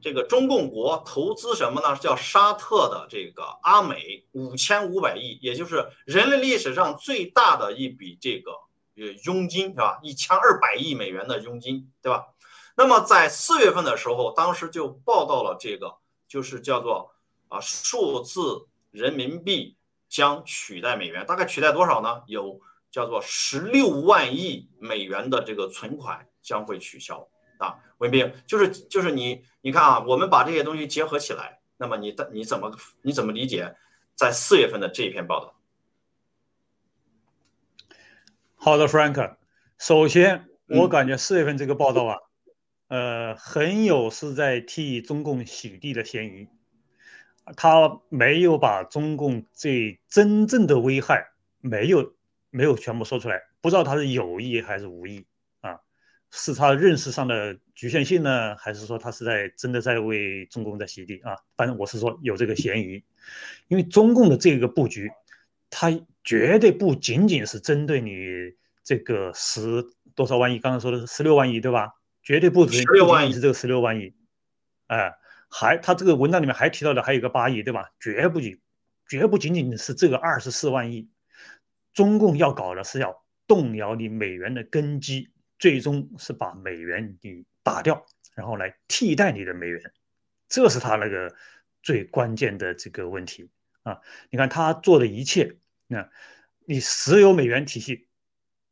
Speaker 2: 这个中共国投资什么呢？叫沙特的这个阿美五千五百亿，也就是人类历史上最大的一笔这个呃。佣金是吧？一千二百亿美元的佣金，对吧？那么在四月份的时候，当时就报道了这个，就是叫做啊，数字人民币将取代美元，大概取代多少呢？有叫做十六万亿美元的这个存款将会取消啊。文斌，就是就是你你看啊，我们把这些东西结合起来，那么你的你怎么你怎么理解在四月份的这一篇报道？
Speaker 3: 好的，Frank。首先，我感觉四月份这个报道啊，呃，很有是在替中共洗地的嫌疑。他没有把中共最真正的危害没有没有全部说出来，不知道他是有意还是无意啊？是他认识上的局限性呢，还是说他是在真的在为中共在洗地啊？反正我是说有这个嫌疑，因为中共的这个布局，他。绝对不仅仅是针对你这个十多少万亿，刚才说的是十六万亿，对吧？绝对不止
Speaker 2: 十六万
Speaker 3: 亿是这个十六万亿，哎，还他这个文章里面还提到的还有个八亿，对吧？绝不仅绝不仅仅是这个二十四万亿，中共要搞的是要动摇你美元的根基，最终是把美元你打掉，然后来替代你的美元，这是他那个最关键的这个问题啊！你看他做的一切。那，你石油美元体系，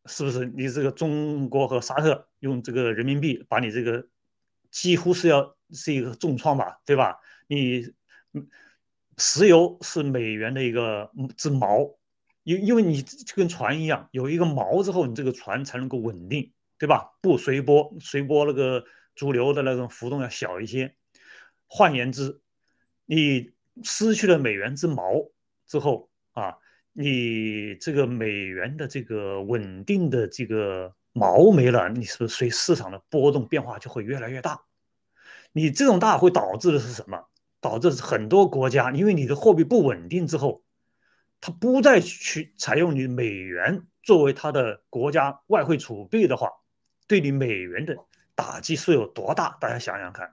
Speaker 3: 是不是你这个中国和沙特用这个人民币把你这个几乎是要是一个重创吧，对吧？你石油是美元的一个之锚，因因为你就跟船一样，有一个锚之后，你这个船才能够稳定，对吧？不随波，随波那个主流的那种浮动要小一些。换言之，你失去了美元之锚之后啊。你这个美元的这个稳定的这个锚没了，你是不是随市场的波动变化就会越来越大？你这种大会导致的是什么？导致很多国家因为你的货币不稳定之后，它不再去采用你美元作为它的国家外汇储备的话，对你美元的打击是有多大？大家想想看，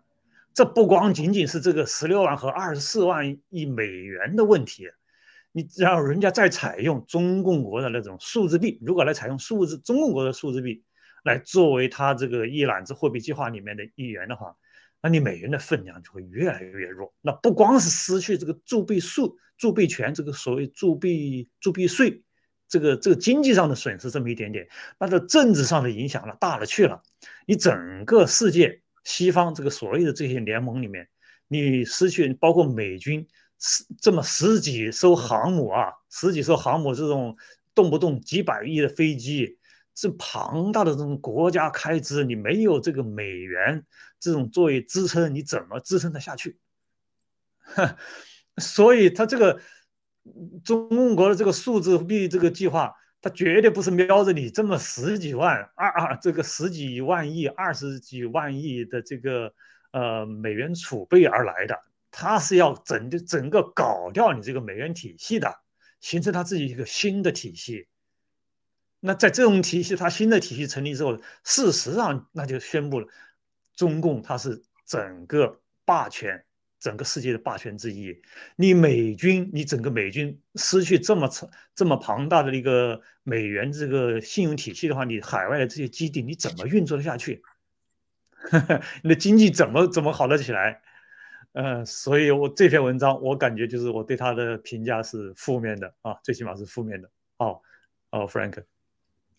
Speaker 3: 这不光仅仅是这个十六万和二十四万亿美元的问题。你让人家再采用中共国的那种数字币，如果来采用数字中共国的数字币来作为他这个一揽子货币计划里面的一员的话，那你美元的分量就会越来越弱。那不光是失去这个铸币数、铸币权，这个所谓铸币铸币税，这个这个经济上的损失这么一点点，那这政治上的影响了大了去了。你整个世界西方这个所谓的这些联盟里面，你失去包括美军。十这么十几艘航母啊，十几艘航母这种动不动几百亿的飞机，这庞大的这种国家开支，你没有这个美元这种作为支撑，你怎么支撑得下去？所以，他这个中国的这个数字货币这个计划，它绝对不是瞄着你这么十几万二二这个十几万亿、二十几万亿的这个呃美元储备而来的，它是要整的整个搞掉你这个美元体系的，形成它自己一个新的体系。那在这种体系，它新的体系成立之后，事实上那就宣布了，中共它是整个霸权。整个世界的霸权之一，你美军，你整个美军失去这么长、这么庞大的一个美元这个信用体系的话，你海外的这些基地你怎么运作的下去？你的经济怎么怎么好得起来？呃，所以我这篇文章我感觉就是我对他的评价是负面的啊，最起码是负面的。哦哦，Frank，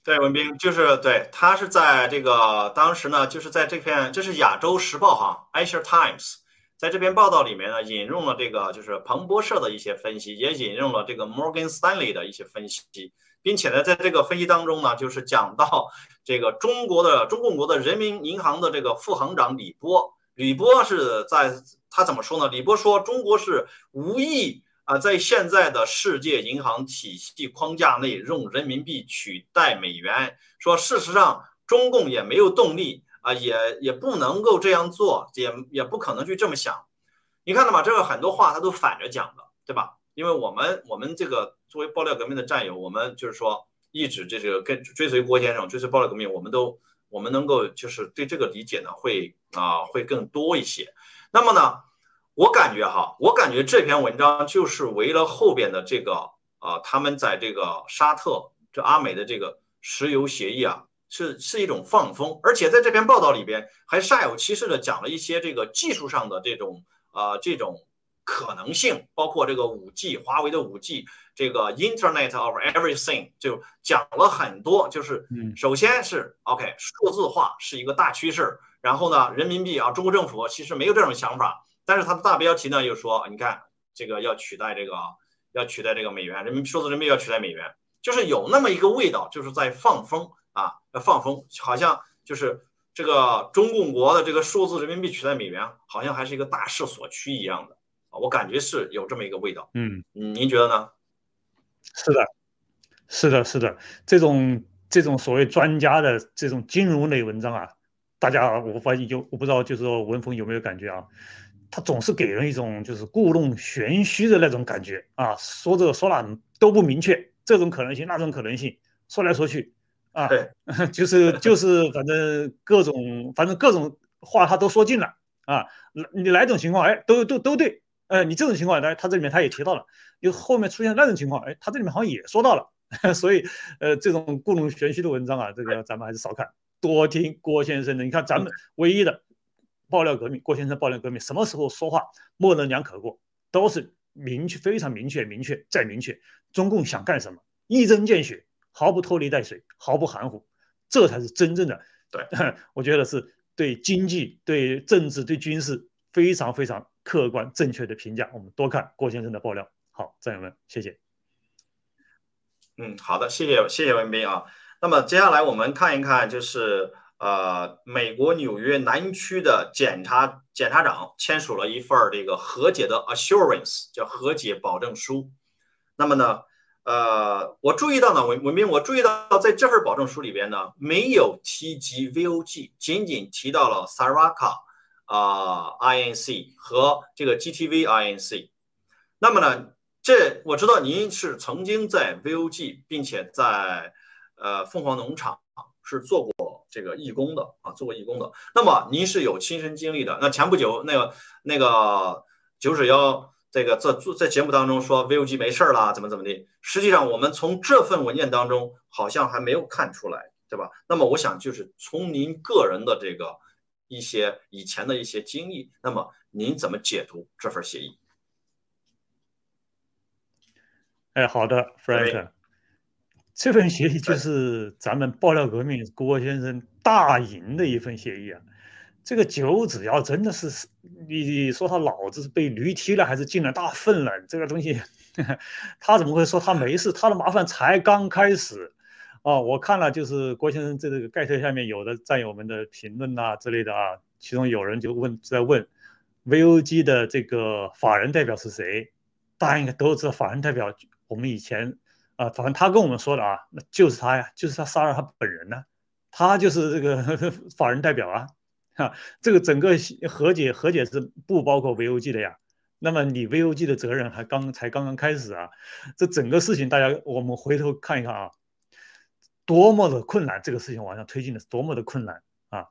Speaker 2: 对，文斌就是对他是在这个当时呢，就是在这篇这是亚洲时报哈，Asia Times。在这篇报道里面呢，引用了这个就是彭博社的一些分析，也引用了这个 Morgan Stanley 的一些分析，并且呢，在这个分析当中呢，就是讲到这个中国的中共国的人民银行的这个副行长李波，李波是在他怎么说呢？李波说，中国是无意啊，在现在的世界银行体系框架内用人民币取代美元。说事实上，中共也没有动力。啊，也也不能够这样做，也也不可能去这么想。你看到吗？这个很多话他都反着讲的，对吧？因为我们我们这个作为爆料革命的战友，我们就是说一直这个跟追随郭先生，追随爆料革命，我们都我们能够就是对这个理解呢，会啊会更多一些。那么呢，我感觉哈，我感觉这篇文章就是为了后边的这个啊，他们在这个沙特这阿美的这个石油协议啊。是是一种放风，而且在这篇报道里边还煞有其事的讲了一些这个技术上的这种啊这种可能性，包括这个五 G，华为的五 G，这个 Internet of Everything，就讲了很多。就是首先是 OK，数字化是一个大趋势，然后呢，人民币啊，中国政府其实没有这种想法，但是它的大标题呢又说，你看这个要取代这个要取代这个美元，人民数字人民币要取代美元，就是有那么一个味道，就是在放风。啊，要放风，好像就是这个中共国的这个数字人民币取代美元，好像还是一个大势所趋一样的啊，我感觉是有这么一个味道。
Speaker 3: 嗯，
Speaker 2: 您觉得呢？
Speaker 3: 是的，是的，是的，这种这种所谓专家的这种金融类文章啊，大家我发现就我不知道，就是说文峰有没有感觉啊？他总是给人一种就是故弄玄虚的那种感觉啊，说这说那都不明确，这种可能性那种可能性，说来说去。啊，
Speaker 2: 对，
Speaker 3: 就是就是，反正各种，反正各种话他都说尽了啊。你哪种情况，哎，都都都对。呃，你这种情况，他他这里面他也提到了。就后面出现那种情况，哎，他这里面好像也说到了。所以，呃，这种故弄玄虚的文章啊，这个咱们还是少看，多听郭先生的。你看咱们唯一的爆料革命，郭先生爆料革命，什么时候说话模棱两可过，都是明确，非常明确，明确再明确，中共想干什么，一针见血。毫不拖泥带水，毫不含糊，这才是真正的
Speaker 2: 对。
Speaker 3: 我觉得是对经济、对政治、对军事非常非常客观正确的评价。我们多看郭先生的爆料。好，战友们，谢谢。
Speaker 2: 嗯，好的，谢谢谢谢文斌啊。那么接下来我们看一看，就是呃，美国纽约南区的检察检察长签署了一份这个和解的 assurance，叫和解保证书。那么呢？呃，我注意到呢，文文斌，我注意到在这份保证书里边呢，没有提及 VOG，仅仅提到了 Saraka 啊 INC 和这个 GTV INC。那么呢，这我知道您是曾经在 VOG，并且在呃凤凰农场是做过这个义工的啊，做过义工的。那么您是有亲身经历的。那前不久那个那个九指妖。这个在做在节目当中说 VOG 没事儿啦，怎么怎么的？实际上我们从这份文件当中好像还没有看出来，对吧？那么我想就是从您个人的这个一些以前的一些经历，那么您怎么解读这份协议？
Speaker 3: 哎，好的，Frank，这份协议就是咱们爆料革命郭先生大赢的一份协议啊。这个九子要真的是你说他脑子是被驴踢了还是进了大粪了？这个东西，他怎么会说他没事？他的麻烦才刚开始哦，我看了，就是郭先生在这个盖特下面有的战友们的评论呐之类的啊，其中有人就问在问，VOG 的这个法人代表是谁？大家应该都知道，法人代表我们以前啊，反正他跟我们说的啊，那就是他呀，就是他杀了他本人呢，他就是这个 法人代表啊，哈，这个整个和解和解是不包括 VOG 的呀。那么你 VOG 的责任还刚才刚刚开始啊，这整个事情大家我们回头看一看啊，多么的困难，这个事情往上推进的是多么的困难啊！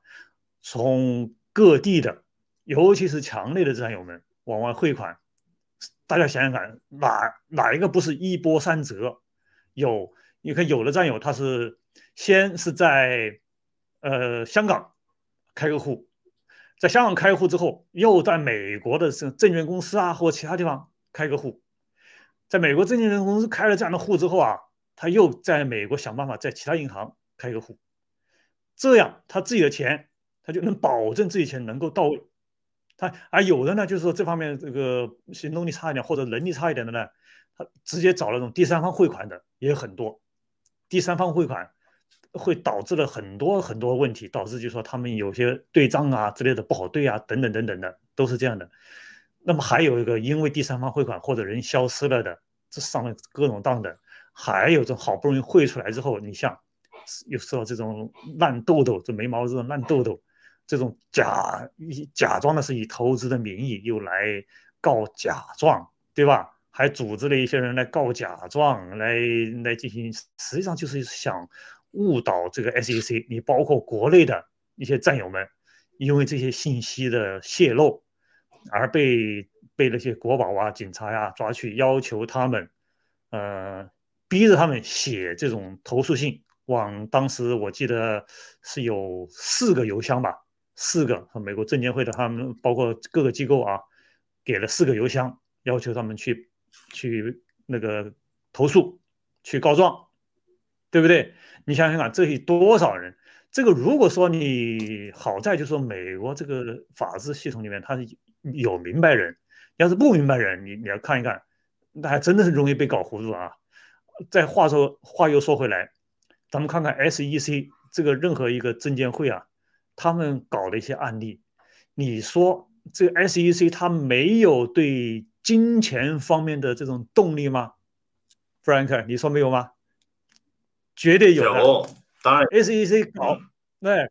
Speaker 3: 从各地的，尤其是强烈的战友们往外汇款，大家想想看，哪哪一个不是一波三折？有你看，有的战友他是先是在呃香港开个户。在香港开户之后，又在美国的证证券公司啊，或其他地方开个户。在美国证券公司开了这样的户之后啊，他又在美国想办法在其他银行开个户，这样他自己的钱他就能保证自己钱能够到位。他而有的呢，就是说这方面这个行动力差一点或者能力差一点的呢，他直接找那种第三方汇款的也很多。第三方汇款。会导致了很多很多问题，导致就说他们有些对账啊之类的不好对啊，等等等等的都是这样的。那么还有一个因为第三方汇款或者人消失了的，这上面各种当的，还有这好不容易汇出来之后，你像又受到这种烂痘痘，这眉毛这种烂痘痘，这种假假装的是以投资的名义又来告假状，对吧？还组织了一些人来告假状，来来进行，实际上就是想。误导这个 SEC，你包括国内的一些战友们，因为这些信息的泄露，而被被那些国宝啊、警察呀抓去，要求他们，呃，逼着他们写这种投诉信。往当时我记得是有四个邮箱吧，四个和美国证监会的他们，包括各个机构啊，给了四个邮箱，要求他们去去那个投诉，去告状。对不对？你想想看，这有多少人？这个如果说你好在，就是说美国这个法治系统里面，他是有明白人。要是不明白人，你你要看一看，那还真的是容易被搞糊涂啊。再话说话又说回来，咱们看看 SEC 这个任何一个证监会啊，他们搞的一些案例，你说这个 SEC 它没有对金钱方面的这种动力吗？Frank，你说没有吗？绝对有的，
Speaker 2: 当然
Speaker 3: ，SEC 搞那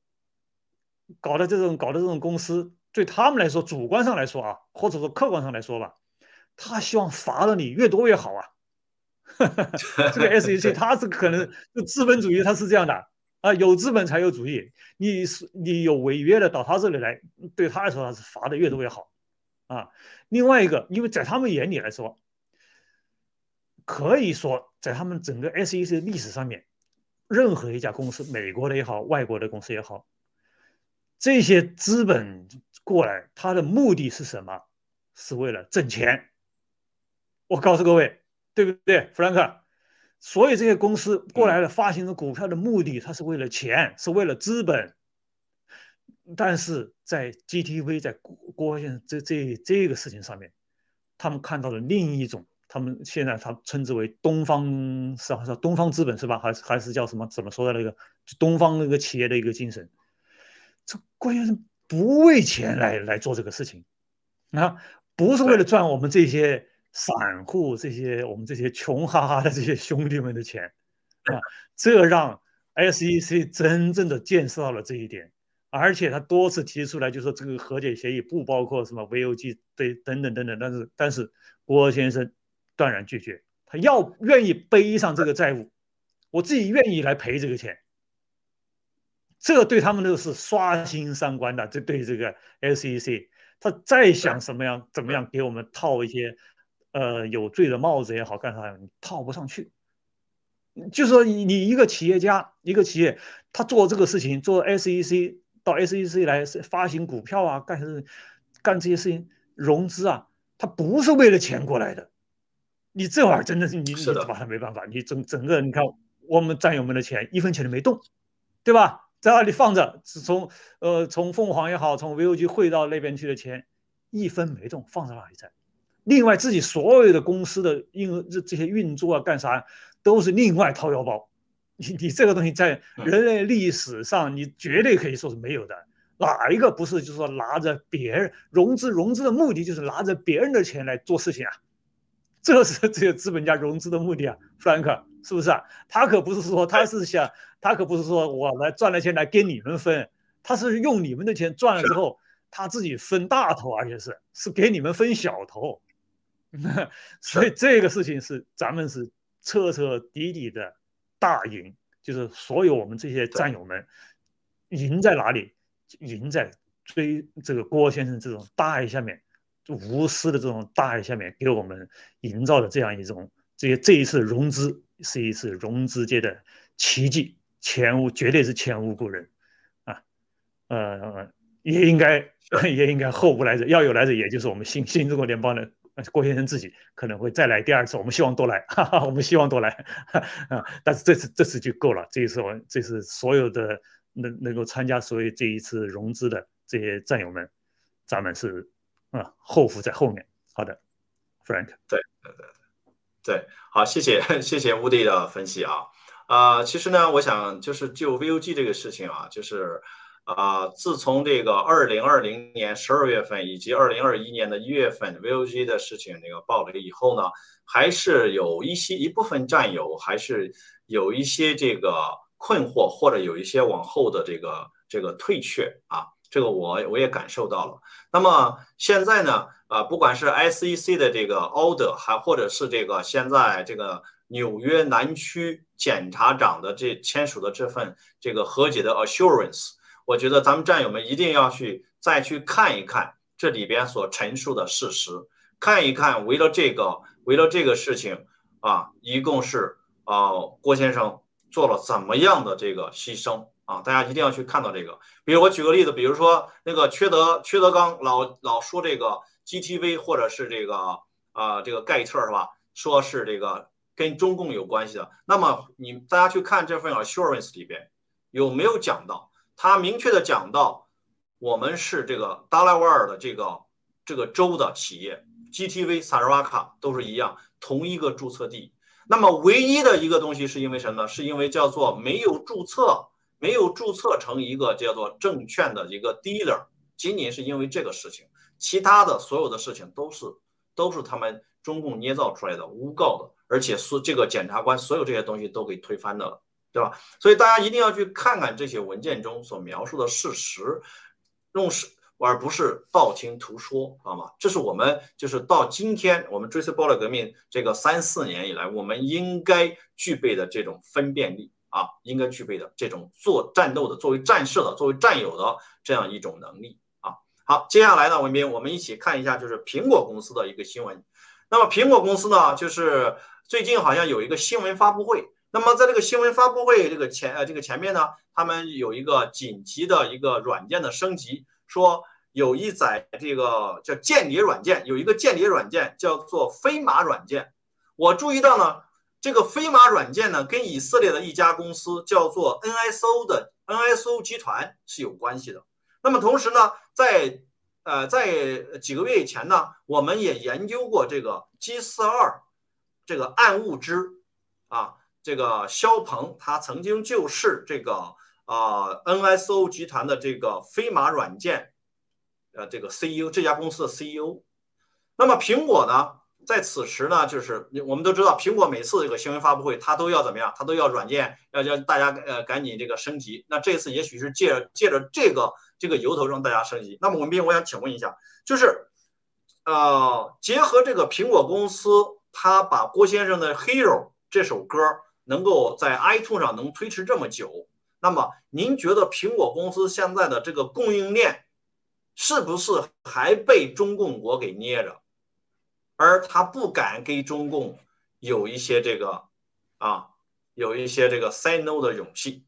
Speaker 3: 搞的这种搞的这种公司，对他们来说，主观上来说啊，或者说客观上来说吧，他希望罚的你越多越好啊。这个 SEC 它是可能就资本主义，它是这样的啊，有资本才有主义。你是你有违约的到他这里来，对他来说他是罚的越多越好啊。另外一个，因为在他们眼里来说，可以说在他们整个 SEC 的历史上面。任何一家公司，美国的也好，外国的公司也好，这些资本过来，它的目的是什么？是为了挣钱。我告诉各位，对不对，弗兰克？所以这些公司过来的发行的股票的目的，它是为了钱，是为了资本。但是在 GTV 在郭先生这这这个事情上面，他们看到了另一种。他们现在他称之为东方是是东方资本是吧？还是还是叫什么？怎么说的那个东方那个企业的一个精神？这关键是不为钱来来做这个事情啊，不是为了赚我们这些散户这些我们这些穷哈哈的这些兄弟们的钱啊。这让 SEC 真正的见识到了这一点，而且他多次提出来就说这个和解协议不包括什么 VOG 对等等等等，但是但是郭先生。断然拒绝，他要愿意背上这个债务，我自己愿意来赔这个钱，这对他们都是刷新三观的。这对这个 SEC，他再想什么样怎么样给我们套一些呃有罪的帽子也好干啥，你套不上去。就说你你一个企业家，一个企业，他做这个事情，做 SEC 到 SEC 来发行股票啊，干什干这些事情融资啊，他不是为了钱过来的。你这玩意儿真的是你，你把他没办法。你整整个，你看我们战友们的钱一分钱都没动，对吧？在那里放着，从呃从凤凰也好，从 VOG 汇到那边去的钱一分没动，放在那里在。另外自己所有的公司的运这这些运作啊干啥，都是另外掏腰包，你你这个东西在人类历史上，你绝对可以说是没有的。哪一个不是就是说拿着别人融资融资的目的就是拿着别人的钱来做事情啊？这是这个资本家融资的目的啊，弗兰克是不是啊？他可不是说他是想，他可不是说我来赚了钱来给你们分，他是用你们的钱赚了之后，他自己分大头，而且是是给你们分小头。所以这个事情是咱们是彻彻底底的。大赢就是所有我们这些战友们赢在哪里？赢在追这个郭先生这种大爱下面，无私的这种大爱下面，给我们营造的这样一种这些这一次融资是一次融资界的奇迹，前无绝对是前无古人啊！呃，也应该 也应该后无来者，要有来者，也就是我们新新中国联邦的。郭先生自己可能会再来第二次，我们希望多来，哈哈，我们希望多来，啊！但是这次这次就够了，这一次我这是所有的能能够参加所有这一次融资的这些战友们，咱们是啊后福在后面。好的，Frank，
Speaker 2: 对对对对，好，谢谢谢谢乌迪的分析啊，啊，其实呢，我想就是就 VOG 这个事情啊，就是。啊，自从这个二零二零年十二月份以及二零二一年的一月份 VOG 的事情那个爆雷以后呢，还是有一些一部分战友还是有一些这个困惑，或者有一些往后的这个这个退却啊，这个我我也感受到了。那么现在呢，啊，不管是 SEC 的这个 order，还或者是这个现在这个纽约南区检察长的这签署的这份这个和解的 assurance。我觉得咱们战友们一定要去再去看一看这里边所陈述的事实，看一看为了这个为了这个事情啊，一共是啊郭先生做了怎么样的这个牺牲啊？大家一定要去看到这个。比如我举个例子，比如说那个缺德缺德刚老老说这个 GTV 或者是这个啊这个盖特是吧？说是这个跟中共有关系的。那么你大家去看这份 assurance 里边有没有讲到？他明确的讲到，我们是这个达拉瓦尔的这个这个州的企业，GTV 萨尔瓦卡都是一样，同一个注册地。那么唯一的一个东西是因为什么呢？是因为叫做没有注册，没有注册成一个叫做证券的一个 dealer，仅仅是因为这个事情，其他的所有的事情都是都是他们中共捏造出来的诬告的，而且是这个检察官所有这些东西都给推翻的了。对吧？所以大家一定要去看看这些文件中所描述的事实，用事而不是道听途说，知道吗？这是我们就是到今天我们追随暴乱革命这个三四年以来，我们应该具备的这种分辨力啊，应该具备的这种做战斗的、作为战士的、作为战友的这样一种能力啊。好，接下来呢，文斌，我们一起看一下就是苹果公司的一个新闻。那么苹果公司呢，就是最近好像有一个新闻发布会。那么在这个新闻发布会这个前呃这个前面呢，他们有一个紧急的一个软件的升级，说有一载这个叫间谍软件，有一个间谍软件叫做飞马软件。我注意到呢，这个飞马软件呢跟以色列的一家公司叫做 NSO 的 NSO 集团是有关系的。那么同时呢，在呃在几个月以前呢，我们也研究过这个 G 四二这个暗物质啊。这个肖鹏，他曾经就是这个啊 NSO 集团的这个飞马软件，呃，这个 CEO 这家公司的 CEO。那么苹果呢，在此时呢，就是我们都知道，苹果每次这个新闻发布会，它都要怎么样？它都要软件要叫大家呃赶紧这个升级。那这次也许是借借着这个这个由头让大家升级。那么文斌，我想请问一下，就是呃，结合这个苹果公司，他把郭先生的 Hero 这首歌。能够在 iTunes 上能推迟这么久，那么您觉得苹果公司现在的这个供应链是不是还被中共国给捏着，而他不敢给中共有一些这个啊，有一些这个 say no 的勇气？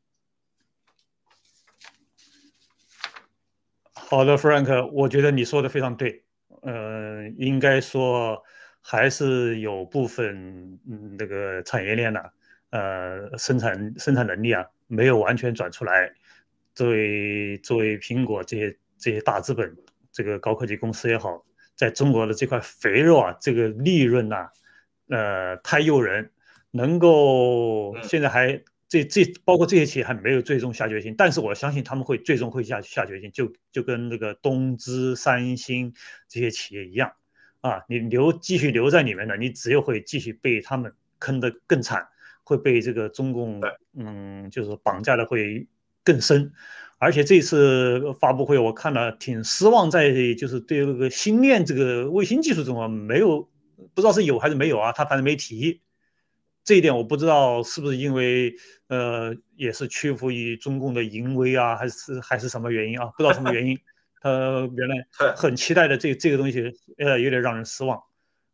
Speaker 3: 好的，Frank，我觉得你说的非常对，呃，应该说还是有部分嗯那个产业链的。呃，生产生产能力啊，没有完全转出来。作为作为苹果这些这些大资本，这个高科技公司也好，在中国的这块肥肉啊，这个利润呐，呃，太诱人，能够现在还这这包括这些企业还没有最终下决心，但是我相信他们会最终会下下决心，就就跟那个东芝、三星这些企业一样，啊，你留继续留在里面的，你只有会继续被他们坑得更惨，会被这个中共嗯，就是绑架的会更深，而且这次发布会我看了挺失望，在就是对那个星链这个卫星技术中啊，没有不知道是有还是没有啊，他反正没提。这一点我不知道是不是因为，呃，也是屈服于中共的淫威啊，还是还是什么原因啊？不知道什么原因，他原来很期待的这这个东西，呃，有点让人失望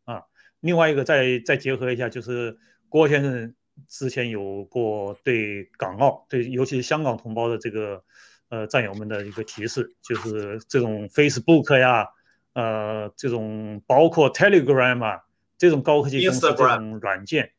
Speaker 3: 啊。另外一个再再结合一下，就是郭先生之前有过对港澳，对尤其是香港同胞的这个呃战友们的一个提示，就是这种 Facebook 呀，呃，这种包括 Telegram 啊，这种高科技公司这种软件。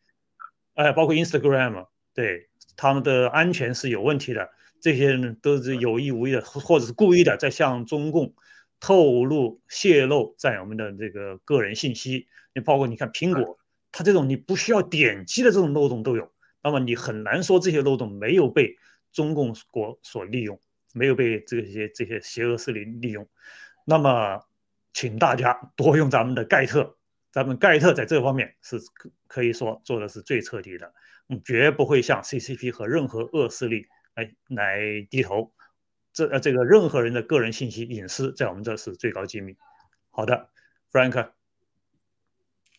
Speaker 3: 哎，包括 Instagram，对他们的安全是有问题的。这些人都是有意无意的，或者是故意的，在向中共透露、泄露战友们的这个个人信息。你包括你看苹果，它这种你不需要点击的这种漏洞都有。那么你很难说这些漏洞没有被中共国所利用，没有被这些这些邪恶势力利用。那么，请大家 多用咱们的盖特。咱们盖特在这方面是可可以说做的是最彻底的，绝不会向 CCP 和任何恶势力来来低头。这呃，这个任何人的个人信息隐私在我们这是最高机密。好的，Frank，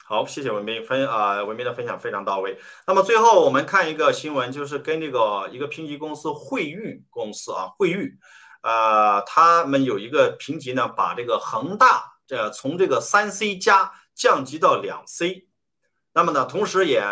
Speaker 2: 好，谢谢文斌分啊，文斌的分享非常到位。那么最后我们看一个新闻，就是跟这个一个评级公司惠誉公司啊，惠誉，呃，他们有一个评级呢，把这个恒大这从这个三 C 加。降级到两 C，那么呢，同时也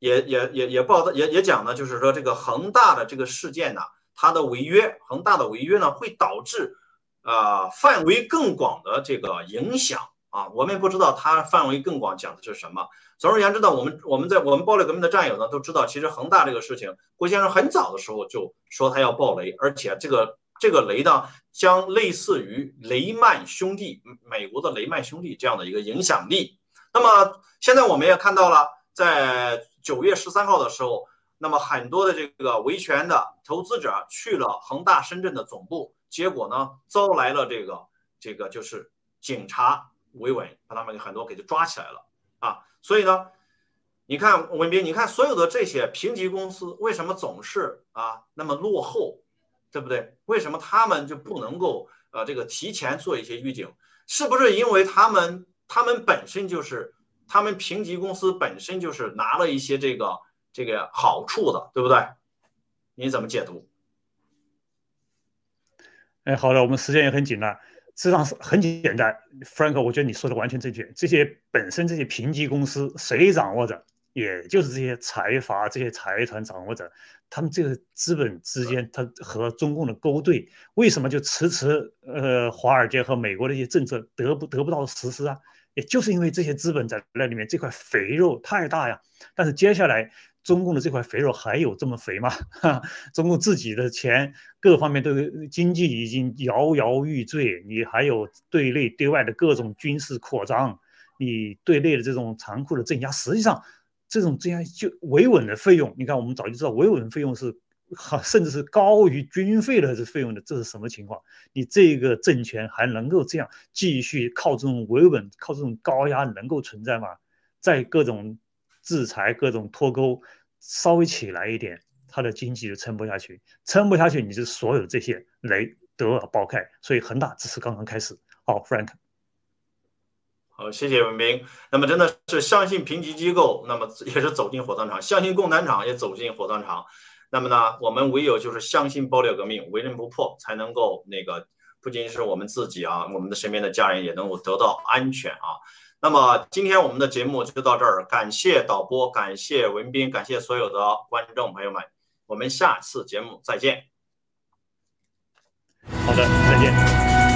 Speaker 2: 也也也也报道也也讲呢，就是说这个恒大的这个事件呢，它的违约，恒大的违约呢，会导致啊范围更广的这个影响啊，我们也不知道它范围更广讲的是什么。总而言之呢，我们我们在我们暴雷革命的战友呢都知道，其实恒大这个事情，郭先生很早的时候就说他要爆雷，而且这个。这个雷呢，将类似于雷曼兄弟，美国的雷曼兄弟这样的一个影响力。那么现在我们也看到了，在九月十三号的时候，那么很多的这个维权的投资者去了恒大深圳的总部，结果呢，遭来了这个这个就是警察维稳，把他们很多给就抓起来了啊。所以呢，你看文斌，你看所有的这些评级公司为什么总是啊那么落后？对不对？为什么他们就不能够呃这个提前做一些预警？是不是因为他们他们本身就是他们评级公司本身就是拿了一些这个这个好处的，对不对？你怎么解读？
Speaker 3: 哎，好的，我们时间也很紧了，实际上是很简单，Frank，我觉得你说的完全正确。这些本身这些评级公司谁掌握着？也就是这些财阀、这些财团掌握着。他们这个资本之间，他和中共的勾兑，为什么就迟迟呃，华尔街和美国的一些政策得不得不到实施啊？也就是因为这些资本在那里面这块肥肉太大呀。但是接下来中共的这块肥肉还有这么肥吗？哈，中共自己的钱各方面都经济已经摇摇欲坠，你还有对内对外的各种军事扩张，你对内的这种残酷的镇压，实际上。这种镇压就维稳的费用，你看我们早就知道维稳费用是，好甚至是高于军费的这费用的，这是什么情况？你这个政权还能够这样继续靠这种维稳、靠这种高压能够存在吗？在各种制裁、各种脱钩稍微起来一点，它的经济就撑不下去，撑不下去，你就所有这些雷都要爆开。所以恒大只是刚刚开始。好，Frank。
Speaker 2: 好，谢谢文斌。那么真的是相信评级机构，那么也是走进火葬场；相信共产党也走进火葬场。那么呢，我们唯有就是相信爆料革命，为人不破，才能够那个不仅是我们自己啊，我们的身边的家人也能够得到安全啊。那么今天我们的节目就到这儿，感谢导播，感谢文斌，感谢所有的观众朋友们，我们下次节目再见。
Speaker 3: 好的，再见。